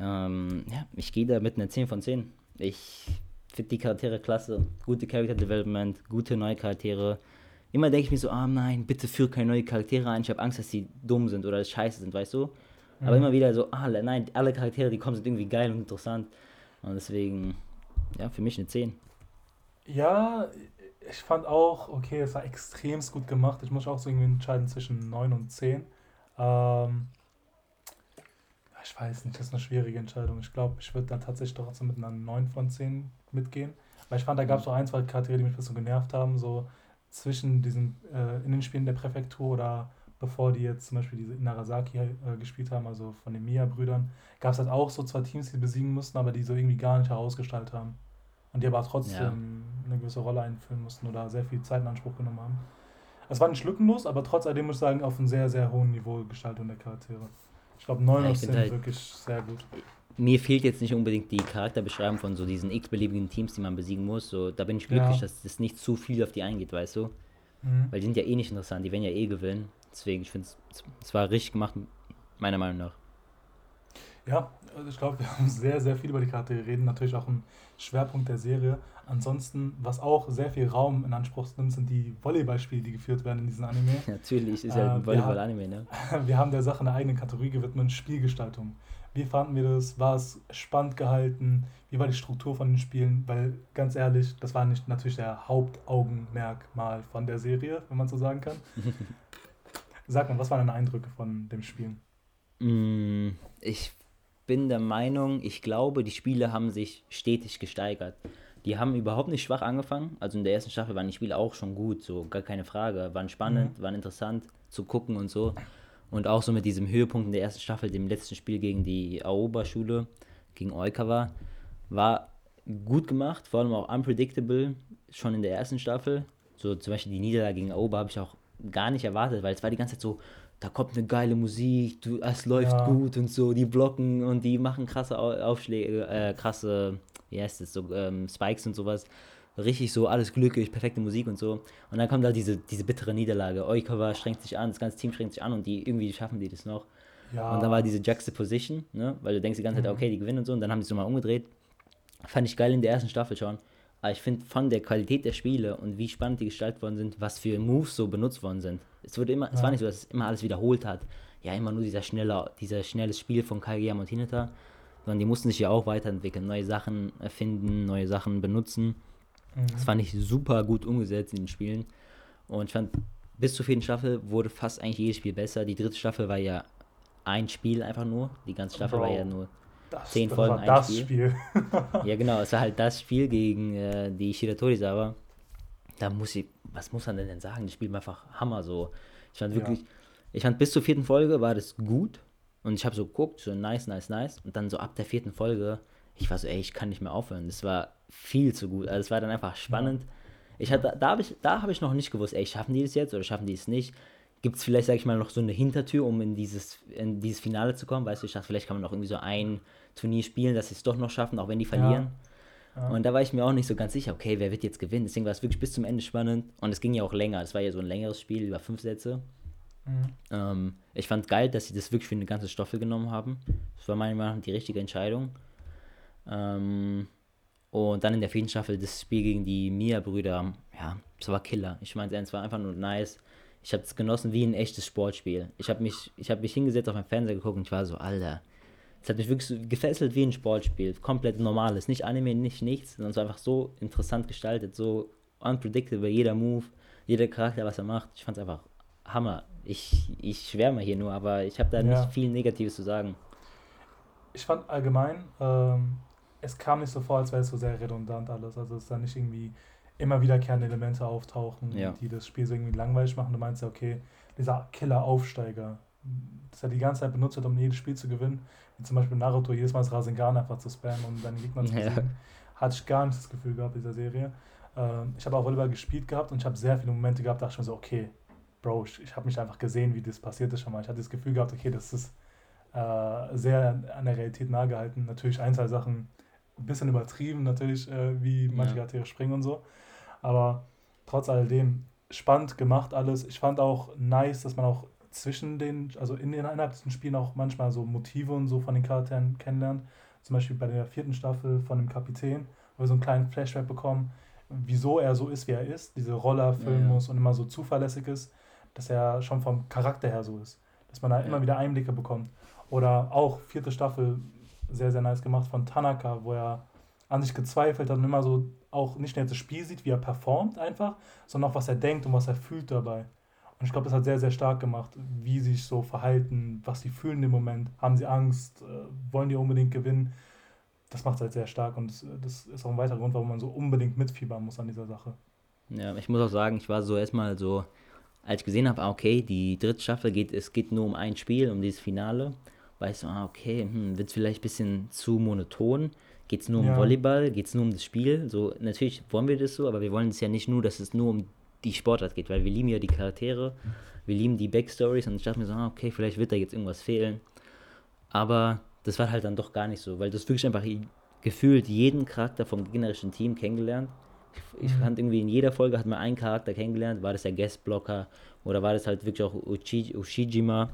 Ähm, ja, ich gehe da mit einer 10 von 10. Ich finde die Charaktere klasse. Gute Character Development, gute neue Charaktere. Immer denke ich mir so, ah oh nein, bitte führ keine neuen Charaktere ein. Ich habe Angst, dass sie dumm sind oder scheiße sind, weißt du? Mhm. Aber immer wieder so, ah nein, alle Charaktere, die kommen, sind irgendwie geil und interessant. Und deswegen, ja, für mich eine 10. Ja, ich fand auch, okay, es war extremst gut gemacht. Ich muss auch so irgendwie entscheiden zwischen 9 und 10. Ähm, ich weiß nicht, das ist eine schwierige Entscheidung. Ich glaube, ich würde dann tatsächlich trotzdem mit einer 9 von 10 mitgehen. Weil ich fand, da gab es so ein, zwei Charaktere, die mich ein bisschen genervt haben, so zwischen diesen, äh, in den Spielen der Präfektur oder bevor die jetzt zum Beispiel diese Narasaki äh, gespielt haben, also von den Mia-Brüdern, gab es halt auch so zwei Teams, die besiegen mussten, aber die so irgendwie gar nicht herausgestaltet haben. Und die aber trotzdem ja. eine gewisse Rolle einfüllen mussten oder sehr viel Zeit in Anspruch genommen haben. Es war nicht lückenlos, aber trotz alledem muss ich sagen, auf einem sehr, sehr hohen Niveau Gestaltung der Charaktere. Ich glaube, 9 ja, sind halt, wirklich sehr gut. Mir fehlt jetzt nicht unbedingt die Charakterbeschreibung von so diesen x-beliebigen Teams, die man besiegen muss. So, da bin ich glücklich, ja. dass das nicht zu viel auf die eingeht, weißt du? Mhm. Weil die sind ja eh nicht interessant, die werden ja eh gewinnen. Deswegen, ich finde es war richtig gemacht, meiner Meinung nach. Ja, also ich glaube, wir haben sehr, sehr viel über die Charaktere reden. Natürlich auch ein Schwerpunkt der Serie. Ansonsten, was auch sehr viel Raum in Anspruch nimmt, sind die Volleyballspiele, die geführt werden in diesem Anime. Natürlich, ist ja ein äh, Volleyball-Anime, ne? Wir haben der Sache eine eigene Kategorie gewidmet, Spielgestaltung. Wie fanden wir das? War es spannend gehalten? Wie war die Struktur von den Spielen? Weil ganz ehrlich, das war nicht natürlich der Hauptaugenmerkmal von der Serie, wenn man so sagen kann. Sag mal, was waren deine Eindrücke von dem Spiel? Mm, ich bin der Meinung, ich glaube, die Spiele haben sich stetig gesteigert. Die haben überhaupt nicht schwach angefangen. Also in der ersten Staffel waren die Spiele auch schon gut, so gar keine Frage. Waren spannend, mhm. waren interessant zu gucken und so. Und auch so mit diesem Höhepunkt in der ersten Staffel, dem letzten Spiel gegen die Aoba-Schule, gegen Oikawa, war gut gemacht, vor allem auch unpredictable, schon in der ersten Staffel. So zum Beispiel die Niederlage gegen Aoba habe ich auch gar nicht erwartet, weil es war die ganze Zeit so, da kommt eine geile Musik, du, es läuft ja. gut und so, die blocken und die machen krasse Aufschläge, äh, krasse, wie heißt es, so ähm, Spikes und sowas. Richtig so, alles glücklich, perfekte Musik und so. Und dann kommt da diese, diese bittere Niederlage. Oikawa strengt sich an, das ganze Team strengt sich an und die irgendwie schaffen die das noch. Ja. Und dann war diese Juxtaposition, ne? weil du denkst die ganze Zeit, mhm. okay, die gewinnen und so. Und dann haben die es nochmal umgedreht. Fand ich geil in der ersten Staffel schon. Aber ich finde von der Qualität der Spiele und wie spannend die gestaltet worden sind, was für Moves so benutzt worden sind. Es, wurde immer, ja. es war nicht so, dass es immer alles wiederholt hat. Ja, immer nur dieser schnelle, dieser schnelle Spiel von Kageyama und Hinata. Sondern die mussten sich ja auch weiterentwickeln, neue Sachen erfinden, neue Sachen benutzen. Mhm. Das fand ich super gut umgesetzt in den Spielen. Und ich fand, bis zur vierten Staffel wurde fast eigentlich jedes Spiel besser. Die dritte Staffel war ja ein Spiel einfach nur. Die ganze Staffel Bro. war ja nur das, zehn das Folgen, ein das Spiel. Spiel. ja, genau, es war halt das Spiel gegen äh, die Shiratori aber da muss ich, was muss man denn sagen? Die spielen einfach Hammer so. Ich fand wirklich, ja. ich fand bis zur vierten Folge war das gut und ich habe so geguckt, so nice, nice, nice und dann so ab der vierten Folge, ich war so, ey, ich kann nicht mehr aufhören. Das war viel zu gut. Also es war dann einfach spannend. Ich hatte, da habe ich, da ich noch nicht gewusst, ey, schaffen die das jetzt oder schaffen die es nicht? Gibt es vielleicht, sag ich mal, noch so eine Hintertür, um in dieses, in dieses Finale zu kommen? Weißt du, ich dachte, vielleicht kann man noch irgendwie so ein Turnier spielen, dass sie es doch noch schaffen, auch wenn die verlieren. Ja. Ja. Und da war ich mir auch nicht so ganz sicher, okay, wer wird jetzt gewinnen? Deswegen war es wirklich bis zum Ende spannend. Und es ging ja auch länger. Es war ja so ein längeres Spiel über fünf Sätze. Mhm. Ähm, ich fand geil, dass sie das wirklich für eine ganze Staffel genommen haben. Das war meiner Meinung nach die richtige Entscheidung. Ähm, und dann in der vierten Staffel das Spiel gegen die Mia-Brüder. Ja, das war Killer. Ich meine, es war einfach nur nice. Ich habe es genossen wie ein echtes Sportspiel. Ich habe mich, hab mich hingesetzt auf meinem Fernseher geguckt und ich war so, Alter, es hat mich wirklich so gefesselt wie ein Sportspiel. Komplett normales. Nicht Anime, nicht nichts, sondern so einfach so interessant gestaltet, so unpredictable. Jeder Move, jeder Charakter, was er macht. Ich fand es einfach Hammer. Ich, ich schwärme hier nur, aber ich habe da ja. nicht viel Negatives zu sagen. Ich fand allgemein, ähm, es kam nicht so vor, als wäre es so sehr redundant alles. Also es ist da nicht irgendwie immer wiederkehrende Elemente auftauchen, ja. die das Spiel so irgendwie langweilig machen. Du meinst ja, okay, dieser Killer-Aufsteiger, das er die ganze Zeit benutzt hat, um jedes Spiel zu gewinnen. Wie zum Beispiel Naruto, jedes Mal das Rasengan einfach zu spammen und seine Gegner zu besiegen. Ja. Hatte ich gar nicht das Gefühl gehabt, dieser Serie. Ähm, ich habe auch Volleyball gespielt gehabt und ich habe sehr viele Momente gehabt, da dachte ich mir so, okay, Bro, ich, ich habe mich einfach gesehen, wie das passiert ist schon mal. Ich hatte das Gefühl gehabt, okay, das ist äh, sehr an der Realität nahe gehalten. Natürlich ein, zwei Sachen ein bisschen übertrieben, natürlich, äh, wie manche ja. Charaktere springen und so. Aber trotz alledem spannend gemacht alles. Ich fand auch nice, dass man auch zwischen den, also in den des Spielen auch manchmal so Motive und so von den Charakteren kennenlernt. Zum Beispiel bei der vierten Staffel von dem Kapitän, wo wir so einen kleinen Flashback bekommen, wieso er so ist, wie er ist, diese Rolle erfüllen ja, ja. muss und immer so zuverlässig ist, dass er schon vom Charakter her so ist. Dass man da ja. immer wieder Einblicke bekommt. Oder auch vierte Staffel, sehr, sehr nice gemacht von Tanaka, wo er an sich gezweifelt hat und immer so auch nicht nur das Spiel sieht, wie er performt einfach, sondern auch was er denkt und was er fühlt dabei. Und ich glaube, das hat sehr, sehr stark gemacht, wie sie sich so verhalten, was sie fühlen im Moment. Haben sie Angst? Äh, wollen die unbedingt gewinnen? Das macht es halt sehr stark und das, das, ist auch ein weiterer Grund, warum man so unbedingt mitfiebern muss an dieser Sache. Ja, ich muss auch sagen, ich war so erstmal so, als ich gesehen habe, ah, okay, die dritte Staffel geht, es geht nur um ein Spiel, um dieses Finale, weißt du, ah, okay, hm, wird es vielleicht ein bisschen zu monoton. Geht es nur ja. um Volleyball? Geht es nur um das Spiel? So, natürlich wollen wir das so, aber wir wollen es ja nicht nur, dass es nur um die Sportart geht, weil wir lieben ja die Charaktere, wir lieben die Backstories und ich dachte mir so, ah, okay, vielleicht wird da jetzt irgendwas fehlen. Aber das war halt dann doch gar nicht so, weil du hast wirklich einfach gefühlt jeden Charakter vom gegnerischen Team kennengelernt. Ich, ich mhm. fand irgendwie in jeder Folge hat man einen Charakter kennengelernt, war das der Guestblocker oder war das halt wirklich auch Uchi, Ushijima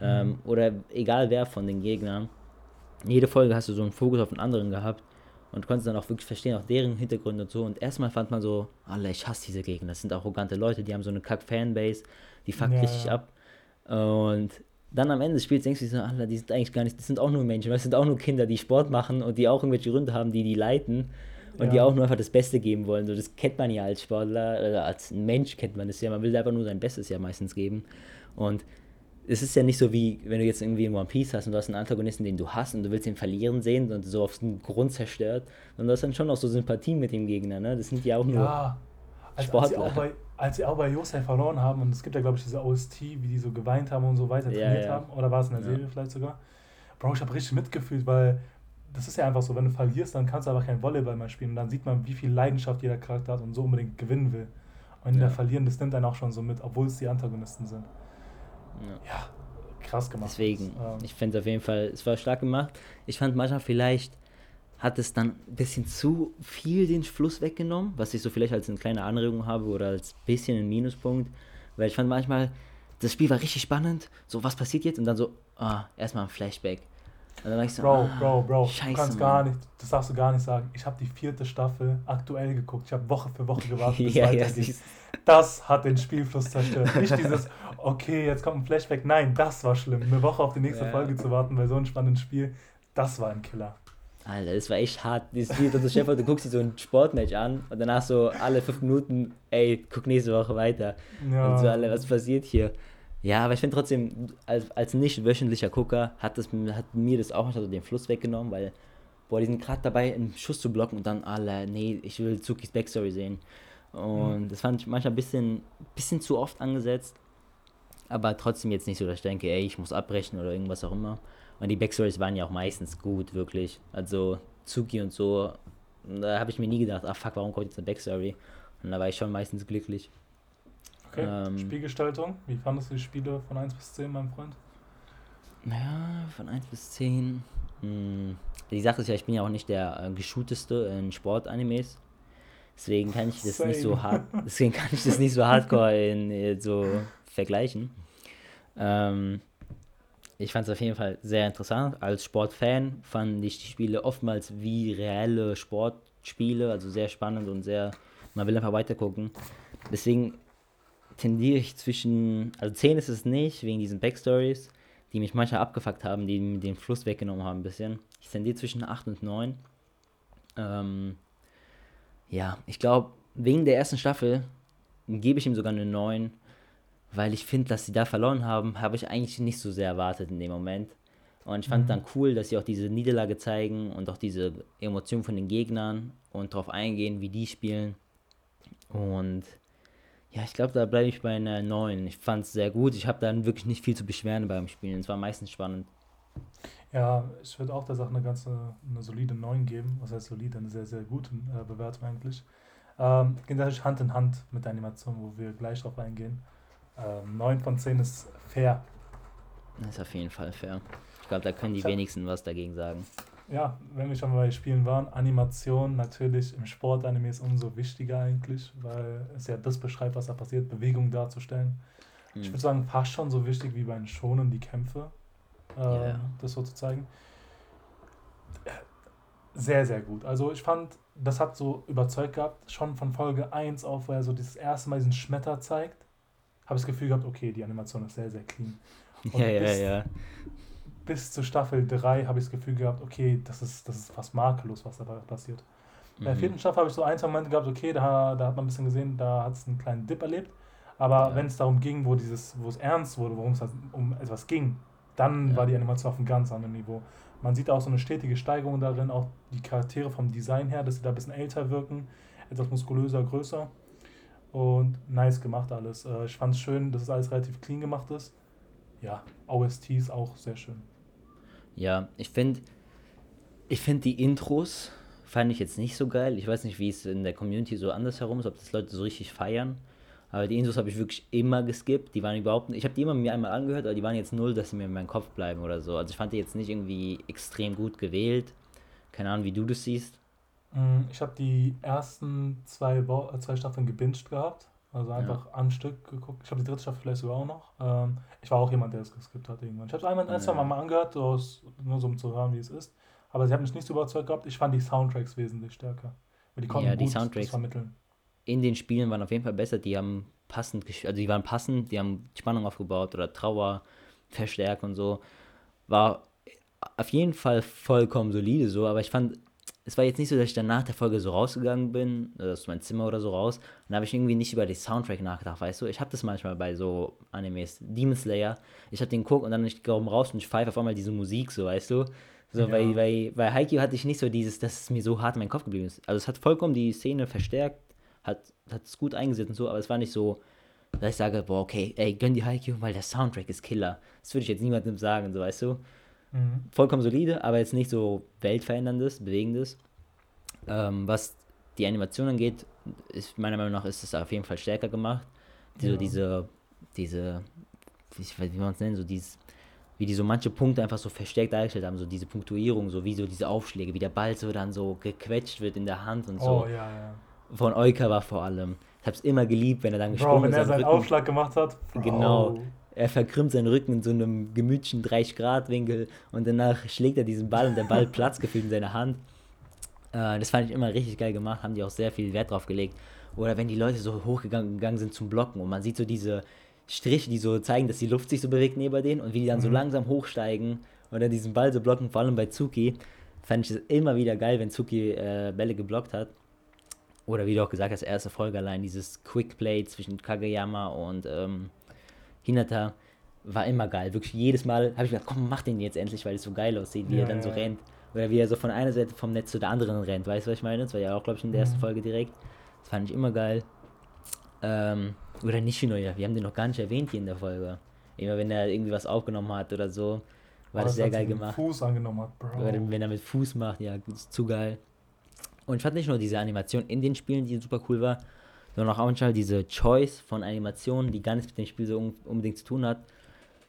ähm, mhm. oder egal wer von den Gegnern. Jede Folge hast du so einen Fokus auf den anderen gehabt und konntest dann auch wirklich verstehen, auch deren Hintergründe und so. Und erstmal fand man so, Alter, ich hasse diese Gegner. Das sind arrogante Leute, die haben so eine Kack-Fanbase, die fuckt ja, richtig ab. Und dann am Ende des Spiels denkst du so, Alter, die sind eigentlich gar nicht, das sind auch nur Menschen, das sind auch nur Kinder, die Sport machen und die auch irgendwelche Gründe haben, die die leiten und ja. die auch nur einfach das Beste geben wollen. So, das kennt man ja als Sportler, oder als Mensch kennt man das ja, man will einfach nur sein Bestes ja meistens geben. Und es ist ja nicht so wie, wenn du jetzt irgendwie in One Piece hast und du hast einen Antagonisten, den du hast und du willst ihn verlieren sehen und so auf den Grund zerstört. Und du hast dann schon auch so Sympathie mit dem Gegner, ne? Das sind ja auch nur ja, also Sportler. Als sie, auch bei, als sie auch bei Josef verloren haben und es gibt ja, glaube ich, diese OST, wie die so geweint haben und so weiter trainiert ja, ja. haben. Oder war es in der Serie vielleicht sogar? Bro, ich habe richtig mitgefühlt, weil das ist ja einfach so, wenn du verlierst, dann kannst du einfach kein Volleyball mehr spielen. Und dann sieht man, wie viel Leidenschaft jeder Charakter hat und so unbedingt gewinnen will. Und in der Verlieren, das nimmt einen auch schon so mit, obwohl es die Antagonisten sind. Ja krass gemacht. Deswegen, ähm. ich finde es auf jeden Fall, es war stark gemacht. Ich fand manchmal vielleicht hat es dann ein bisschen zu viel den Fluss weggenommen, was ich so vielleicht als eine kleine Anregung habe oder als bisschen ein Minuspunkt, weil ich fand manchmal, das Spiel war richtig spannend, so was passiert jetzt und dann so, ah, erstmal ein Flashback. Und dann war ich so, Bro, ah, Bro, Bro, Scheiße, du kannst gar nicht, das darfst du gar nicht sagen. Ich habe die vierte Staffel aktuell geguckt. Ich habe Woche für Woche gewartet, bis ja, weitergeht. Ja, das hat den Spielfluss zerstört. Nicht dieses, okay, jetzt kommt ein Flashback. Nein, das war schlimm. Eine Woche auf die nächste ja. Folge zu warten bei so einem spannenden Spiel, das war ein Killer. Alter, das war echt hart. Dieses Spiel, du, Chef, du guckst dir so ein Sportmatch an und danach so alle fünf Minuten, ey, guck nächste Woche weiter. Ja. Und so, alle, was passiert hier? Ja, aber ich finde trotzdem, als, als nicht wöchentlicher Gucker hat, das, hat mir das auch also den Fluss weggenommen, weil, boah, die sind gerade dabei, einen Schuss zu blocken und dann, alle, nee, ich will Zukis Backstory sehen. Und mhm. das fand ich manchmal ein bisschen, bisschen zu oft angesetzt. Aber trotzdem jetzt nicht so, dass ich denke, ey, ich muss abbrechen oder irgendwas auch immer. Und die Backstories waren ja auch meistens gut, wirklich. Also Zuki und so, da habe ich mir nie gedacht, ach fuck, warum kommt jetzt eine Backstory? Und da war ich schon meistens glücklich. Okay, ähm, Spielgestaltung. Wie fandest du die Spiele von 1 bis 10, mein Freund? Ja, von 1 bis 10. Hm. Die Sache ist ja, ich bin ja auch nicht der äh, geschuteste in Sportanimes. Deswegen kann ich das Same. nicht so hart, deswegen kann ich das nicht so hardcore in, in so vergleichen. Ähm, ich fand es auf jeden Fall sehr interessant. Als Sportfan fand ich die Spiele oftmals wie reelle Sportspiele, also sehr spannend und sehr, man will einfach weitergucken. Deswegen tendiere ich zwischen, also 10 ist es nicht, wegen diesen Backstories, die mich manchmal abgefuckt haben, die mir den Fluss weggenommen haben ein bisschen. Ich tendiere zwischen 8 und 9. Ähm, ja, ich glaube, wegen der ersten Staffel gebe ich ihm sogar eine 9, weil ich finde, dass sie da verloren haben, habe ich eigentlich nicht so sehr erwartet in dem Moment. Und ich fand mhm. dann cool, dass sie auch diese Niederlage zeigen und auch diese Emotionen von den Gegnern und darauf eingehen, wie die spielen. Und Ja, ich glaube, da bleibe ich bei einer 9. Ich fand es sehr gut. Ich habe dann wirklich nicht viel zu beschweren beim Spielen. Es war meistens spannend. Ja, ich würde auch der Sache eine ganze, eine solide 9 geben. Was heißt solide? Eine sehr, sehr gute äh, Bewertung eigentlich. Ähm, geht natürlich Hand in Hand mit der Animation, wo wir gleich drauf eingehen. Ähm, 9 von 10 ist fair. Das ist auf jeden Fall fair. Ich glaube, da können die wenigsten was dagegen sagen. Ja, wenn wir schon mal bei Spielen waren, Animation natürlich im Sportanime ist umso wichtiger eigentlich, weil es ja das beschreibt, was da passiert, Bewegung darzustellen. Mhm. Ich würde sagen, fast schon so wichtig wie bei den Schonen die Kämpfe, äh, yeah. das so zu zeigen. Sehr, sehr gut. Also ich fand, das hat so überzeugt gehabt, schon von Folge 1 auf, wo er so das erste Mal diesen Schmetter zeigt, habe ich das Gefühl gehabt, okay, die Animation ist sehr, sehr clean. Und ja, ja, ja bis zur Staffel 3 habe ich das Gefühl gehabt, okay, das ist, das ist fast makellos, was dabei passiert. Bei der mhm. vierten Staffel habe ich so ein, zwei Momente gehabt, okay, da, da hat man ein bisschen gesehen, da hat es einen kleinen Dip erlebt. Aber ja. wenn es darum ging, wo dieses, wo es ernst wurde, worum es halt um etwas ging, dann ja. war die Animation auf einem ganz anderen Niveau. Man sieht auch so eine stetige Steigerung darin, auch die Charaktere vom Design her, dass sie da ein bisschen älter wirken, etwas muskulöser, größer. Und nice gemacht alles. Äh, ich fand es schön, dass es alles relativ clean gemacht ist. Ja, OSTs auch sehr schön. Ja, ich finde, ich finde die Intros fand ich jetzt nicht so geil. Ich weiß nicht, wie es in der Community so andersherum ist, ob das Leute so richtig feiern. Aber die Intros habe ich wirklich immer geskippt. Die waren überhaupt nicht. Ich habe die immer mir einmal angehört, aber die waren jetzt null, dass sie mir in meinem Kopf bleiben oder so. Also ich fand die jetzt nicht irgendwie extrem gut gewählt. Keine Ahnung, wie du das siehst. Mm, ich habe die ersten zwei, zwei Staffeln gebinged gehabt. Also einfach ja. am Stück geguckt. Ich habe die dritte Staffel vielleicht sogar auch noch. Ähm, ich war auch jemand, der es geskippt hat irgendwann. Ich habe es einmal ein, zwei Mal, mal angehört, so aus, nur so um zu hören, wie es ist. Aber sie haben mich nicht so überzeugt gehabt. Ich fand die Soundtracks wesentlich stärker. Weil die konnten ja, die gut Soundtracks vermitteln. In den Spielen waren auf jeden Fall besser. Die haben passend, also die waren passend, die haben Spannung aufgebaut oder Trauer verstärkt und so. War auf jeden Fall vollkommen solide so, aber ich fand es war jetzt nicht so, dass ich dann nach der Folge so rausgegangen bin, also aus meinem Zimmer oder so raus, und da habe ich irgendwie nicht über den Soundtrack nachgedacht, weißt du? Ich habe das manchmal bei so Animes, Demon Slayer, ich habe den guck und dann ich gehe raus und ich pfeife auf einmal diese Musik, so, weißt du? So, ja. bei, bei, bei Haikyuu hatte ich nicht so dieses, dass es mir so hart in meinen Kopf geblieben ist. Also es hat vollkommen die Szene verstärkt, hat, hat es gut eingesetzt und so, aber es war nicht so, dass ich sage, boah, okay, ey, gönn die Haikyuu, weil der Soundtrack ist Killer. Das würde ich jetzt niemandem sagen, so, weißt du? Mhm. Vollkommen solide, aber jetzt nicht so weltveränderndes, bewegendes. Ähm, was die Animation angeht, ist meiner Meinung nach ist es auf jeden Fall stärker gemacht. Die, ja. diese, diese, wie, wie man es nennt, so dieses, wie die so manche Punkte einfach so verstärkt dargestellt haben, so diese Punktuierung, so wie so diese Aufschläge, wie der Ball so dann so gequetscht wird in der Hand und so. Oh, ja, ja. Von Euka war vor allem. Ich hab's immer geliebt, wenn er dann gesprungen ist. wenn er seinen Rücken, Aufschlag gemacht hat. Bro. Genau er verkrümmt seinen Rücken in so einem gemütlichen 30-Grad-Winkel und danach schlägt er diesen Ball und der Ball platzt gefühlt in seiner Hand. Äh, das fand ich immer richtig geil gemacht, haben die auch sehr viel Wert drauf gelegt. Oder wenn die Leute so hochgegangen sind zum Blocken und man sieht so diese Striche, die so zeigen, dass die Luft sich so bewegt neben denen und wie die dann mhm. so langsam hochsteigen und dann diesen Ball so blocken, vor allem bei Zuki, fand ich es immer wieder geil, wenn Zuki äh, Bälle geblockt hat. Oder wie du auch gesagt hast, erste Folge allein, dieses Quick Play zwischen Kageyama und ähm, Hinata war immer geil. Wirklich jedes Mal habe ich gedacht, komm, mach den jetzt endlich, weil es so geil aussieht, wie ja, er dann so rennt. Oder wie er so von einer Seite vom Netz zu der anderen rennt. Weißt du, was ich meine? Das war ja auch, glaube ich, in der ersten mhm. Folge direkt. Das fand ich immer geil. Ähm, oder Nishinoya, wir haben den noch gar nicht erwähnt hier in der Folge. Immer wenn er irgendwie was aufgenommen hat oder so, war oh, das, sehr geil gemacht. Fuß angenommen hat, Bro. Oder wenn er mit Fuß macht, ja, das ist zu geil. Und ich fand nicht nur diese Animation in den Spielen, die super cool war, sondern auch manchmal diese Choice von Animationen, die gar nichts mit dem Spiel so unbedingt zu tun hat.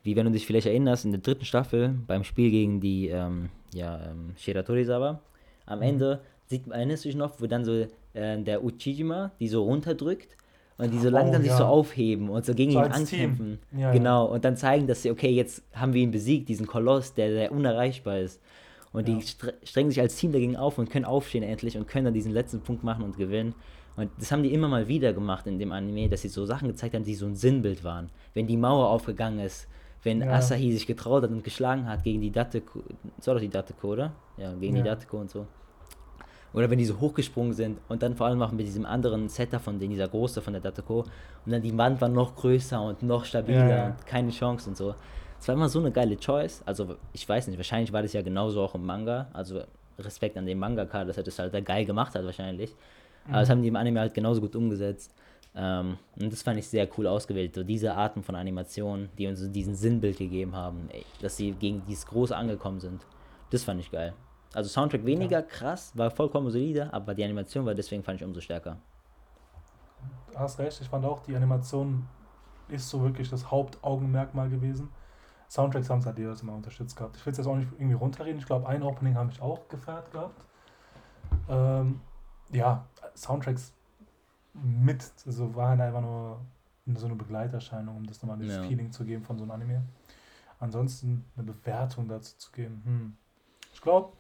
Wie wenn du dich vielleicht erinnerst, in der dritten Staffel beim Spiel gegen die ähm, ja, ähm, Shiratorizawa, am mhm. Ende sieht man, erinnerst du dich noch, wo dann so äh, der Uchijima die so runterdrückt und die so langsam oh, ja. sich so aufheben und so gegen so ihn ankämpfen. Ja, genau, ja. und dann zeigen, dass sie, okay, jetzt haben wir ihn besiegt, diesen Koloss, der, der unerreichbar ist. Und die strengen sich als Team dagegen auf und können aufstehen endlich und können dann diesen letzten Punkt machen und gewinnen. Und das haben die immer mal wieder gemacht in dem Anime, dass sie so Sachen gezeigt haben, die so ein Sinnbild waren. Wenn die Mauer aufgegangen ist, wenn ja. Asahi sich getraut hat und geschlagen hat gegen die Dateko, das war doch die Dateko, oder? Ja, gegen ja. die Dateko und so. Oder wenn die so hochgesprungen sind und dann vor allem auch mit diesem anderen Setter von denen, dieser große von der Dateko und dann die Wand war noch größer und noch stabiler ja, und keine Chance und so. Es war immer so eine geile Choice. Also ich weiß nicht, wahrscheinlich war das ja genauso auch im Manga. Also Respekt an den Mangaka, dass er das halt geil gemacht hat wahrscheinlich. Aber das haben die im Anime halt genauso gut umgesetzt. Ähm, und das fand ich sehr cool ausgewählt. So diese Arten von Animationen, die uns diesen Sinnbild gegeben haben, ey, dass sie gegen dieses Große angekommen sind. Das fand ich geil. Also Soundtrack weniger ja. krass, war vollkommen solide, aber die Animation war deswegen fand ich umso stärker. Du hast recht, ich fand auch, die Animation ist so wirklich das Hauptaugenmerkmal gewesen. Soundtracks haben es halt jedes Mal unterstützt gehabt. Ich will es jetzt auch nicht irgendwie runterreden. Ich glaube, ein Opening habe ich auch gefeiert gehabt. Ähm, ja, Soundtracks mit, also waren einfach nur so eine Begleiterscheinung, um das nochmal das ja. Feeling zu geben von so einem Anime. Ansonsten eine Bewertung dazu zu geben. Hm. Ich glaube,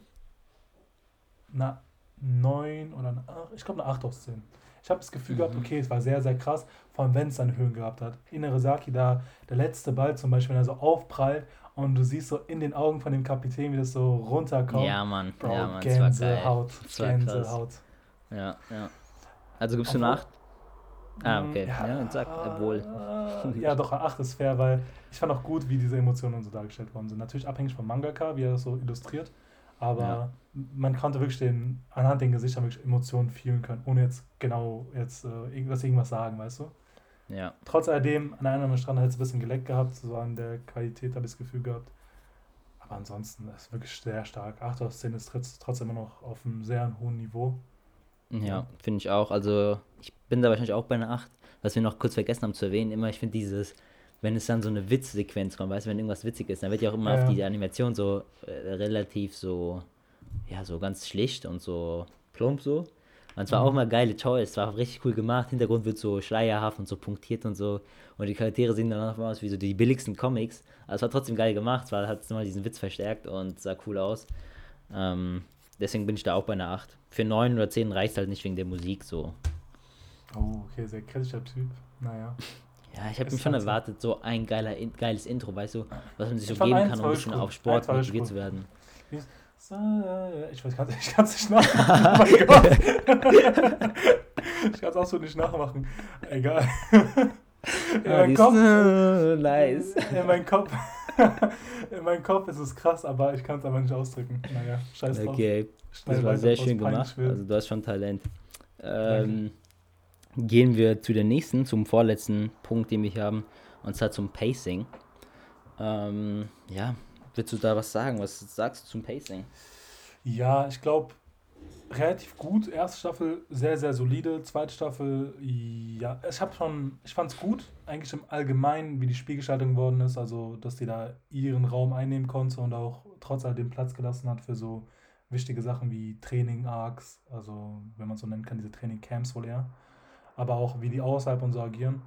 eine 9 oder eine 8, ich glaube eine 8 aus 10. Ich habe das Gefühl mhm. gehabt, okay, es war sehr, sehr krass, vor allem wenn es seine Höhen gehabt hat. Innere Saki, da der letzte Ball zum Beispiel, wenn er so aufprallt und du siehst so in den Augen von dem Kapitän, wie das so runterkommt. Ja, Mann. Bro, ja, Mann, Gänsehaut. Gänsehaut. Ja, ja. Also gibst du eine 8? Ah, okay. Ja, ja sag, obwohl. Ja, doch, 8 ist fair, weil ich fand auch gut, wie diese Emotionen so dargestellt worden sind. Natürlich abhängig vom Mangaka, wie er das so illustriert. Aber ja. man konnte wirklich den, anhand den Gesichtern wirklich Emotionen fühlen können, ohne jetzt genau jetzt äh, irgendwas, irgendwas sagen, weißt du? Ja. Trotz alledem, an einer anderen Strand hat es ein bisschen geleckt gehabt, so an der Qualität habe ich das Gefühl gehabt. Aber ansonsten ist es wirklich sehr stark. 8 aus 10 ist trotzdem immer noch auf einem sehr hohen Niveau. Ja, finde ich auch. Also ich bin da wahrscheinlich auch bei einer 8. Was wir noch kurz vergessen haben zu erwähnen, immer, ich finde dieses, wenn es dann so eine Witzsequenz kommt, weißt du, wenn irgendwas witzig ist, dann wird ja auch immer ja. auf die Animation so äh, relativ so, ja, so ganz schlicht und so plump so. Und zwar mhm. auch mal geile Choice, es war richtig cool gemacht, Hintergrund wird so schleierhaft und so punktiert und so. Und die Charaktere sehen dann auch aus wie so die billigsten Comics. Aber es war trotzdem geil gemacht, es hat es nochmal diesen Witz verstärkt und sah cool aus. Ähm, deswegen bin ich da auch bei einer 8. Für 9 oder 10 reicht es halt nicht wegen der Musik so. Oh, okay, sehr kritischer Typ. Naja. Ja, ich habe mir schon halt erwartet, so ein geiler, in, geiles Intro, weißt du, was man sich so geben kann, um ein bisschen auf Sport motiviert zu werden. Ich weiß, ich kann es nicht nachmachen. oh mein Gott. ich kann es auch so nicht nachmachen. Egal. In ja, meinem Kopf. nice. In meinem Kopf. in meinem Kopf ist es krass, aber ich kann es aber nicht ausdrücken. Naja, scheiß drauf. Okay, das war sehr schön gemacht. Also du hast schon Talent. Ähm, gehen wir zu der nächsten, zum vorletzten Punkt, den wir hier haben, und zwar zum Pacing. Ähm, ja, willst du da was sagen? Was sagst du zum Pacing? Ja, ich glaube, relativ gut. Erste Staffel sehr, sehr solide. Zweite Staffel, ja, ich habe schon, ich fand es gut, eigentlich im Allgemeinen, wie die Spielgestaltung geworden ist. Also, dass die da ihren Raum einnehmen konnte und auch trotz alledem Platz gelassen hat für so wichtige Sachen wie Training-Arcs, also wenn man so nennen kann, diese Training-Camps wohl eher. Aber auch wie die außerhalb und so agieren.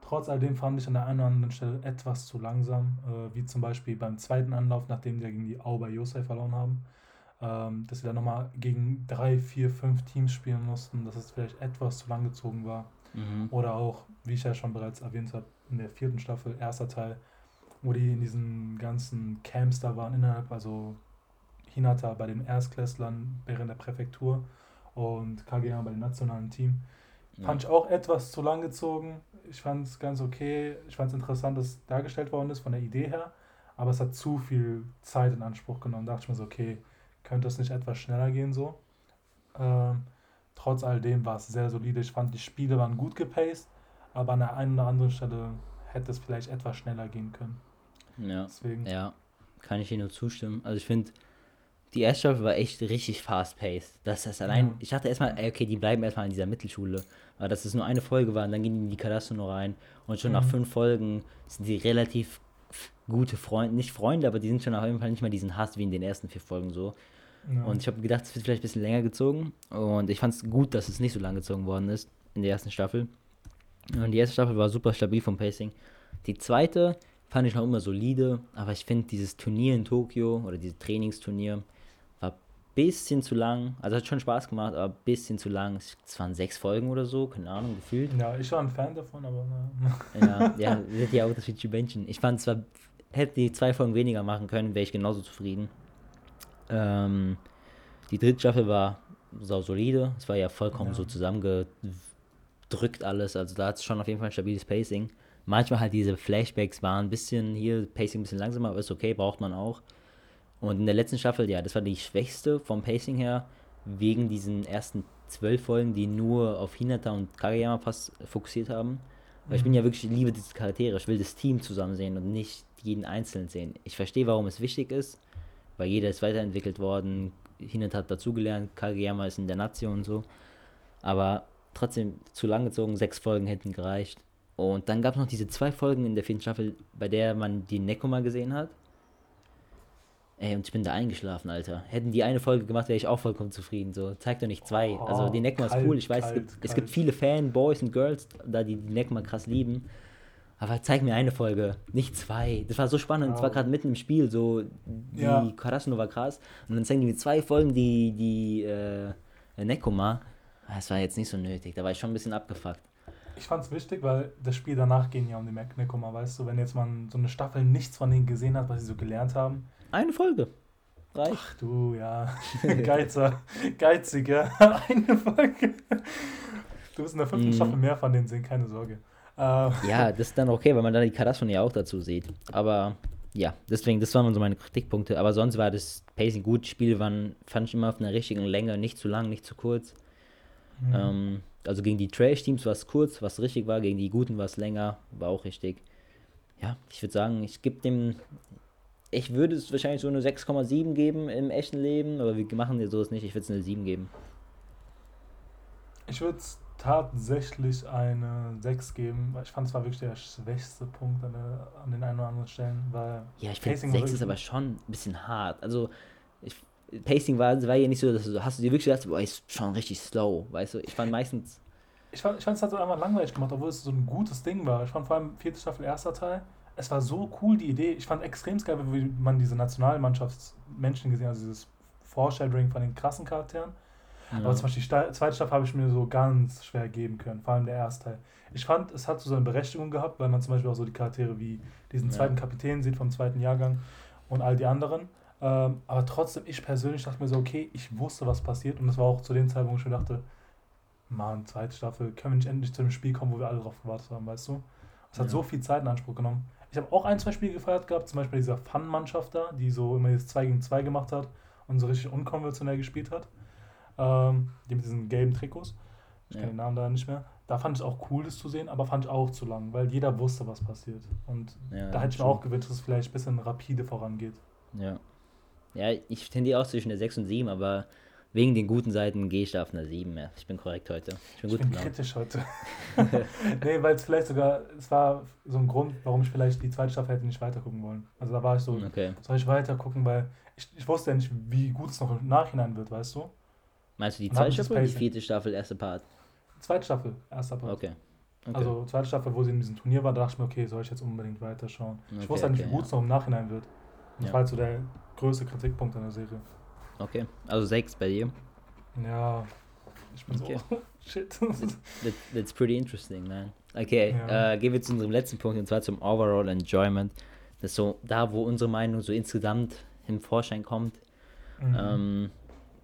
Trotz alledem fand ich an der einen oder anderen Stelle etwas zu langsam, äh, wie zum Beispiel beim zweiten Anlauf, nachdem wir gegen die Auber Josef verloren haben ähm, dass sie dann nochmal gegen drei, vier, fünf Teams spielen mussten, dass es vielleicht etwas zu lang gezogen war. Mhm. Oder auch, wie ich ja schon bereits erwähnt habe, in der vierten Staffel, erster Teil, wo die in diesen ganzen Camps da waren, innerhalb, also Hinata bei den Erstklässlern während der Präfektur und Kageyama bei dem nationalen Team. Ja. Fand ich auch etwas zu lang gezogen. Ich fand es ganz okay. Ich fand es interessant, dass es dargestellt worden ist von der Idee her. Aber es hat zu viel Zeit in Anspruch genommen. Da dachte ich mir so, okay, könnte es nicht etwas schneller gehen so. Ähm, trotz alledem war es sehr solide. Ich fand, die Spiele waren gut gepaced, aber an der einen oder anderen Stelle hätte es vielleicht etwas schneller gehen können. Ja, Deswegen. ja kann ich Ihnen nur zustimmen. Also ich finde, die erste Staffel war echt richtig fast-paced. Das ist allein, ja. ich dachte erstmal, okay, die bleiben erstmal in dieser Mittelschule. Aber dass es nur eine Folge war und dann gehen die in die Kadasso noch rein. Und schon mhm. nach fünf Folgen sind die relativ gute Freunde, nicht Freunde, aber die sind schon auf jeden Fall nicht mehr diesen Hass wie in den ersten vier Folgen so. Ja. Und ich habe gedacht, es wird vielleicht ein bisschen länger gezogen. Und ich fand es gut, dass es nicht so lang gezogen worden ist in der ersten Staffel. Und die erste Staffel war super stabil vom Pacing. Die zweite fand ich noch immer solide, aber ich finde dieses Turnier in Tokio oder dieses Trainingsturnier war ein bisschen zu lang. Also hat schon Spaß gemacht, aber ein bisschen zu lang. Es waren sechs Folgen oder so, keine Ahnung, gefühlt. Ja, ich war ein Fan davon, aber Ja, ja, das hätte ja auch das Menschen. Ich fand zwar, hätte die zwei Folgen weniger machen können, wäre ich genauso zufrieden. Ähm, die dritte Staffel war sau solide. Es war ja vollkommen ja. so zusammengedrückt alles. Also da hat es schon auf jeden Fall ein stabiles Pacing. Manchmal halt diese Flashbacks waren ein bisschen hier, Pacing ein bisschen langsamer, aber ist okay, braucht man auch. Und in der letzten Staffel, ja, das war die schwächste vom Pacing her, wegen diesen ersten zwölf Folgen, die nur auf Hinata und Kageyama fast fokussiert haben. Weil ich bin ja wirklich, ich liebe diese Charaktere. Ich will das Team zusammen sehen und nicht jeden einzeln sehen. Ich verstehe, warum es wichtig ist, weil jeder ist weiterentwickelt worden. Hinata hat dazugelernt, Kageyama ist in der Nation und so. Aber trotzdem zu lang gezogen, sechs Folgen hätten gereicht. Und dann gab es noch diese zwei Folgen in der vierten Staffel, bei der man die Nekoma gesehen hat. Ey, und ich bin da eingeschlafen, Alter. Hätten die eine Folge gemacht, wäre ich auch vollkommen zufrieden. So, zeig doch nicht zwei. also, die Nekma ist cool. Ich weiß, kalt, es, gibt, es gibt viele Fanboys und Girls, da die die Nekma krass lieben. Aber zeig mir eine Folge, nicht zwei. Das war so spannend. Es war gerade mitten im Spiel, so die ja. Karasuno war krass. Und dann zeigen die mir zwei Folgen, die, die äh, Nekoma. Das war jetzt nicht so nötig. Da war ich schon ein bisschen abgefuckt. Ich fand es wichtig, weil das Spiel danach ging ja um die Nekoma, weißt du, wenn jetzt man so eine Staffel nichts von denen gesehen hat, was sie so gelernt haben, eine Folge. Reicht. Ach du, ja. Geizer. Geiziger. Eine Folge. Du wirst in der fünften mm. Staffel mehr von denen sehen, keine Sorge. Äh. Ja, das ist dann okay, weil man dann die Karasson ja auch dazu sieht. Aber ja, deswegen, das waren so meine Kritikpunkte. Aber sonst war das Pacing gut. Die Spiele waren, fand ich immer auf einer richtigen Länge, nicht zu lang, nicht zu kurz. Mhm. Ähm, also gegen die Trash-Teams war es kurz, was richtig war, gegen die Guten war es länger, war auch richtig. Ja, ich würde sagen, ich gebe dem ich würde es wahrscheinlich so eine 6,7 geben im echten Leben, aber wir machen ja sowas nicht. Ich würde es eine 7 geben. Ich würde es tatsächlich eine 6 geben, weil ich fand es war wirklich der schwächste Punkt an, der, an den ein oder anderen Stellen, weil Ja, ich finde 6 ist aber schon ein bisschen hart. Also ich, Pacing war, war ja nicht so, dass du hast du dir wirklich gedacht, boah, ist schon richtig slow, weißt du? Ich fand meistens ich fand es halt so einfach langweilig gemacht, obwohl es so ein gutes Ding war. Ich fand vor allem vierte Staffel, erster Teil, es war so cool, die Idee. Ich fand extrem geil, wie man diese Nationalmannschaftsmenschen gesehen hat, also dieses Foreshadowing von den krassen Charakteren. Ja. Aber zum Beispiel die zweite Staffel habe ich mir so ganz schwer geben können, vor allem der erste Teil. Ich fand, es hat so seine Berechtigung gehabt, weil man zum Beispiel auch so die Charaktere wie diesen ja. zweiten Kapitän sieht vom zweiten Jahrgang und all die anderen. Ähm, aber trotzdem, ich persönlich dachte mir so, okay, ich wusste, was passiert und das war auch zu dem Zeitpunkt, wo ich mir dachte, Mann, zweite Staffel, können wir nicht endlich zu dem Spiel kommen, wo wir alle drauf gewartet haben, weißt du? Es hat ja. so viel Zeit in Anspruch genommen. Ich habe auch ein, zwei Spiele gefeiert gehabt, zum Beispiel dieser Fun-Mannschaft da, die so immer dieses 2 gegen 2 gemacht hat und so richtig unkonventionell gespielt hat. Ähm, die mit diesen gelben Trikots. Ich ja. kenne den Namen da nicht mehr. Da fand ich auch cool, das zu sehen, aber fand ich auch zu lang, weil jeder wusste, was passiert. Und ja, da hätte ich mir auch gewünscht, dass es vielleicht ein bisschen rapide vorangeht. Ja. Ja, ich tendiere auch zwischen der 6 und 7, aber wegen den guten Seiten gehe ich da auf eine 7. Ja. Ich bin korrekt heute. Ich bin, ich bin kritisch heute. nee, weil es vielleicht sogar, es war so ein Grund, warum ich vielleicht die zweite Staffel hätte nicht weiter gucken wollen. Also da war ich so, okay. soll ich weiter gucken, weil ich, ich wusste ja nicht, wie gut es noch im Nachhinein wird, weißt du? Meinst du die zweite Staffel oder die vierte Staffel, erste Part? Zweite Staffel, erster Part. Okay. okay. Also zweite Staffel, wo sie in diesem Turnier war, da dachte ich mir, okay, soll ich jetzt unbedingt weiterschauen. Okay, ich wusste ja nicht, wie gut es ja. noch im Nachhinein wird. Das war halt so der größte Kritikpunkt an der Serie. Okay, also sechs bei dir. Ja, ich bin okay. so. Shit. That, that's pretty interesting, man. Okay, ja. äh, gehen wir zu unserem letzten Punkt und zwar zum Overall Enjoyment. Das ist so da, wo unsere Meinung so insgesamt im Vorschein kommt. Mhm. Ähm,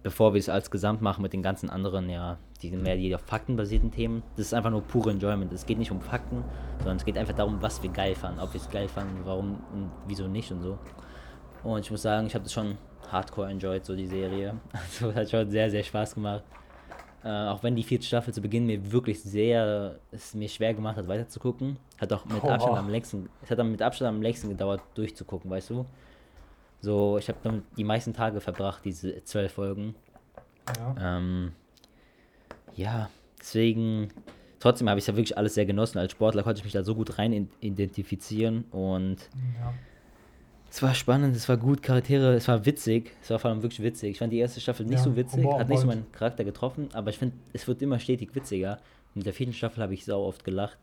bevor wir es als Gesamt machen mit den ganzen anderen, ja, die mehr die auf faktenbasierten Themen. Das ist einfach nur pure Enjoyment. Es geht nicht um Fakten, sondern es geht einfach darum, was wir geil fanden, ob wir es geil fanden, warum und wieso nicht und so. Und ich muss sagen, ich habe das schon hardcore enjoyed, so die Serie. Also es hat schon sehr, sehr Spaß gemacht. Äh, auch wenn die vierte Staffel zu Beginn mir wirklich sehr, es mir schwer gemacht hat, weiterzugucken. Hat auch mit oh, Abstand am längsten, es hat dann mit Abstand am längsten gedauert, durchzugucken, weißt du? So, ich habe dann die meisten Tage verbracht, diese zwölf Folgen. Ja. Ähm, ja, deswegen, trotzdem habe ich ja wirklich alles sehr genossen. Als Sportler konnte ich mich da so gut rein identifizieren und ja es war spannend, es war gut, Charaktere, es war witzig, es war vor allem wirklich witzig. Ich fand die erste Staffel nicht ja, so witzig, hat nicht so meinen Charakter getroffen, aber ich finde, es wird immer stetig witziger. In der vierten Staffel habe ich sau oft gelacht.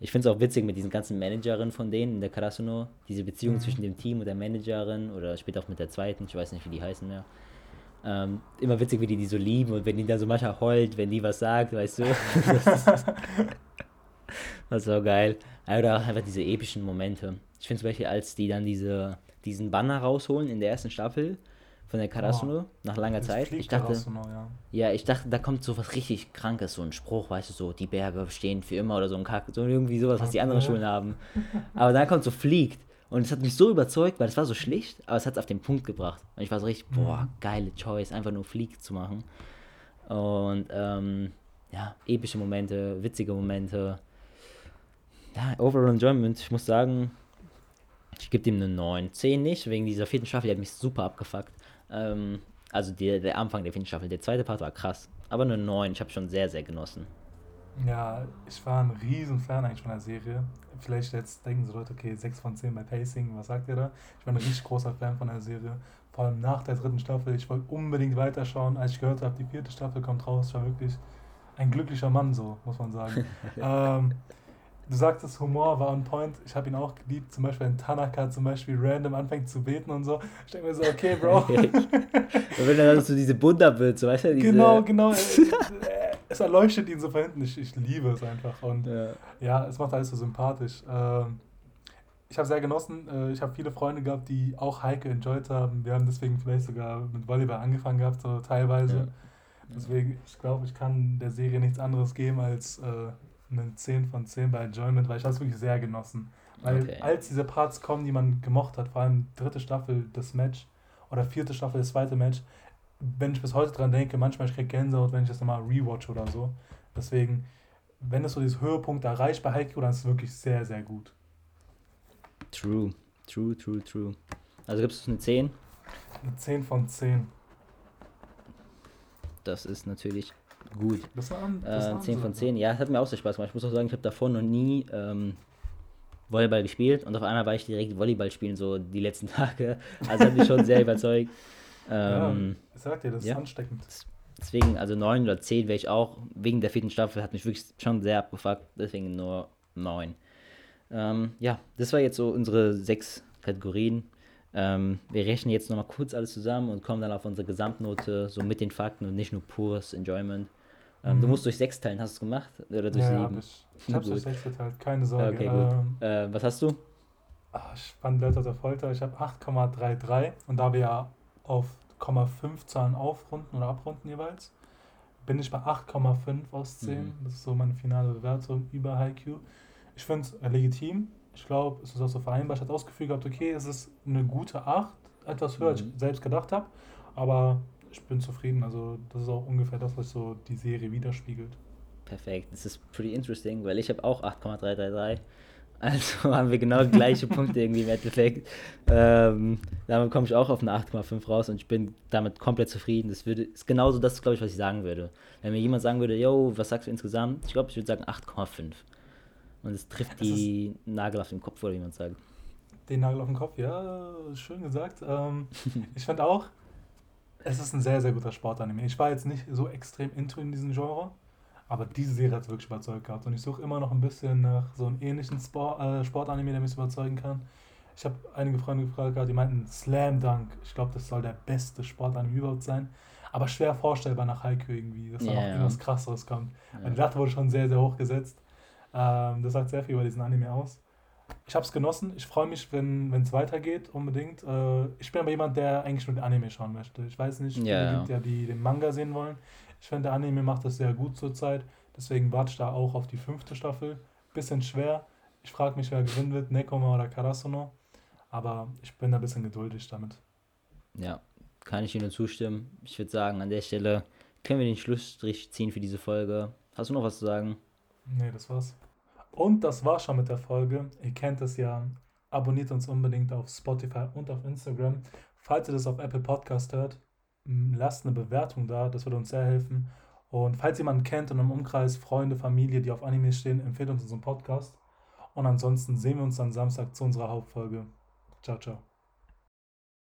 Ich finde es auch witzig mit diesen ganzen Managerinnen von denen in der Karasuno, diese Beziehung mhm. zwischen dem Team und der Managerin oder später auch mit der zweiten, ich weiß nicht, wie die heißen mehr. Ähm, immer witzig, wie die die so lieben und wenn die dann so manchmal heult, wenn die was sagt, weißt du. das war geil. Oder einfach diese epischen Momente. Ich finde zum Beispiel, als die dann diese diesen Banner rausholen in der ersten Staffel von der Karasuno oh, nach langer Zeit. Ich dachte, ja. ja. ich dachte, da kommt so was richtig Krankes, so ein Spruch, weißt du, so die Berge stehen für immer oder so ein Kack, so irgendwie sowas, was die anderen Schulen haben. Aber dann kommt so fliegt und es hat mich so überzeugt, weil es war so schlicht, aber es hat es auf den Punkt gebracht und ich war so richtig, boah, mhm. geile Choice, einfach nur fliegt zu machen. Und ähm, ja, epische Momente, witzige Momente. Ja, Overall Enjoyment, ich muss sagen, ich gebe dem eine 9. 10 nicht, wegen dieser vierten Staffel, die hat mich super abgefuckt. Ähm, also die, der Anfang der vierten Staffel, der zweite Part war krass. Aber eine 9, ich habe schon sehr, sehr genossen. Ja, ich war ein riesen Fan eigentlich von der Serie. Vielleicht jetzt denken so Leute, okay, 6 von 10 bei Pacing, was sagt ihr da? Ich war ein richtig großer Fan von der Serie. Vor allem nach der dritten Staffel. Ich wollte unbedingt weiterschauen. Als ich gehört habe, die vierte Staffel kommt raus, ich war wirklich ein glücklicher Mann, so muss man sagen. ähm, du sagtest, Humor war on point. Ich habe ihn auch geliebt. Zum Beispiel, wenn Tanaka zum Beispiel random anfängt zu beten und so. Ich denke mir so, okay, Bro. und wenn er dann so diese Buddha-Bild, so weißt du, diese Genau, genau. es erleuchtet ihn so von hinten. Ich, ich liebe es einfach. Und ja. ja, es macht alles so sympathisch. Ähm, ich habe sehr genossen. Äh, ich habe viele Freunde gehabt, die auch Heike enjoyed haben. Wir haben deswegen vielleicht sogar mit Volleyball angefangen gehabt, so teilweise. Ja. Deswegen, ich glaube, ich kann der Serie nichts anderes geben als äh, eine 10 von 10 bei Enjoyment, weil ich habe es wirklich sehr genossen. Weil okay. als diese Parts kommen, die man gemocht hat, vor allem dritte Staffel das Match oder vierte Staffel das zweite Match, wenn ich bis heute dran denke, manchmal ich kriege Gänsehaut, wenn ich das nochmal rewatch oder so. Deswegen, wenn es so dieses Höhepunkt erreicht bei Haikyuu, dann ist es wirklich sehr, sehr gut. True, true, true, true. Also gibt es eine 10? Eine 10 von 10. Das ist natürlich gut. Das war, das äh, 10 von 10. Ja, es hat mir auch sehr Spaß gemacht. Ich muss auch sagen, ich habe davor noch nie ähm, Volleyball gespielt und auf einmal war ich direkt Volleyball spielen, so die letzten Tage. Also hat mich schon sehr überzeugt. Ähm, ja, ich sag dir, das ja. ist ansteckend. Deswegen, also 9 oder 10 wäre ich auch, wegen der vierten Staffel, hat mich wirklich schon sehr abgefuckt, deswegen nur 9. Ähm, ja, das war jetzt so unsere sechs Kategorien. Ähm, wir rechnen jetzt nochmal kurz alles zusammen und kommen dann auf unsere Gesamtnote, so mit den Fakten und nicht nur pures Enjoyment. Ähm, mhm. Du musst durch sechs teilen, hast du es gemacht? Oder durch ja, sieben? ich. Ich habe es durch sechs geteilt, keine Sorge. Okay. Ähm, äh, was hast du? Ach, ich fand Leute der Folter, ich habe 8,33 und da wir ja auf 0,5 Zahlen aufrunden oder abrunden jeweils, bin ich bei 8,5 aus 10. Mhm. Das ist so meine finale Bewertung über Haiku. Ich finde es legitim. Ich glaube, es ist auch so vereinbar. Ich hatte ausgeführt gehabt, okay, es ist eine gute 8, etwas höher, mhm. als ich selbst gedacht habe. Aber ich bin zufrieden. Also, das ist auch ungefähr das, was so die Serie widerspiegelt. Perfekt. Das ist pretty interesting, weil ich habe auch 8,333. Also haben wir genau gleiche Punkte irgendwie im Endeffekt. Ähm, damit komme ich auch auf eine 8,5 raus und ich bin damit komplett zufrieden. Das würde, ist genauso das, glaube ich, was ich sagen würde. Wenn mir jemand sagen würde, yo, was sagst du insgesamt? Ich glaube, ich würde sagen 8,5. Und es trifft die Nagel auf den Kopf, wie man sagt. Den Nagel auf den Kopf, ja, schön gesagt. Ähm, ich fand auch, es ist ein sehr, sehr guter Sportanime. Ich war jetzt nicht so extrem into in diesem Genre, aber diese Serie hat es wirklich überzeugt gehabt. Und ich suche immer noch ein bisschen nach so einem ähnlichen Sport, äh, Sportanime, der mich überzeugen kann. Ich habe einige Freunde gefragt, die meinten Slam Dunk. Ich glaube, das soll der beste Sportanime überhaupt sein. Aber schwer vorstellbar nach Haiku irgendwie, dass da yeah. noch irgendwas krasseres kommt. Yeah. Die Latte wurde schon sehr, sehr hoch gesetzt. Ähm, das sagt sehr viel über diesen Anime aus. Ich habe es genossen. Ich freue mich, wenn es weitergeht, unbedingt. Äh, ich bin aber jemand, der eigentlich nur den Anime schauen möchte. Ich weiß nicht, yeah. gibt ja, die den Manga sehen wollen. Ich finde, der Anime macht das sehr gut zurzeit. Deswegen warte ich da auch auf die fünfte Staffel. Bisschen schwer. Ich frage mich, wer gewinnen wird, Nekoma oder Karasuno. Aber ich bin da ein bisschen geduldig damit. Ja, kann ich Ihnen zustimmen. Ich würde sagen, an der Stelle können wir den Schlussstrich ziehen für diese Folge. Hast du noch was zu sagen? Nee, das war's. Und das war schon mit der Folge. Ihr kennt es ja. Abonniert uns unbedingt auf Spotify und auf Instagram. Falls ihr das auf Apple Podcast hört, lasst eine Bewertung da. Das würde uns sehr helfen. Und falls jemanden kennt und im Umkreis Freunde, Familie, die auf Anime stehen, empfehlt uns unseren Podcast. Und ansonsten sehen wir uns dann Samstag zu unserer Hauptfolge. Ciao, ciao.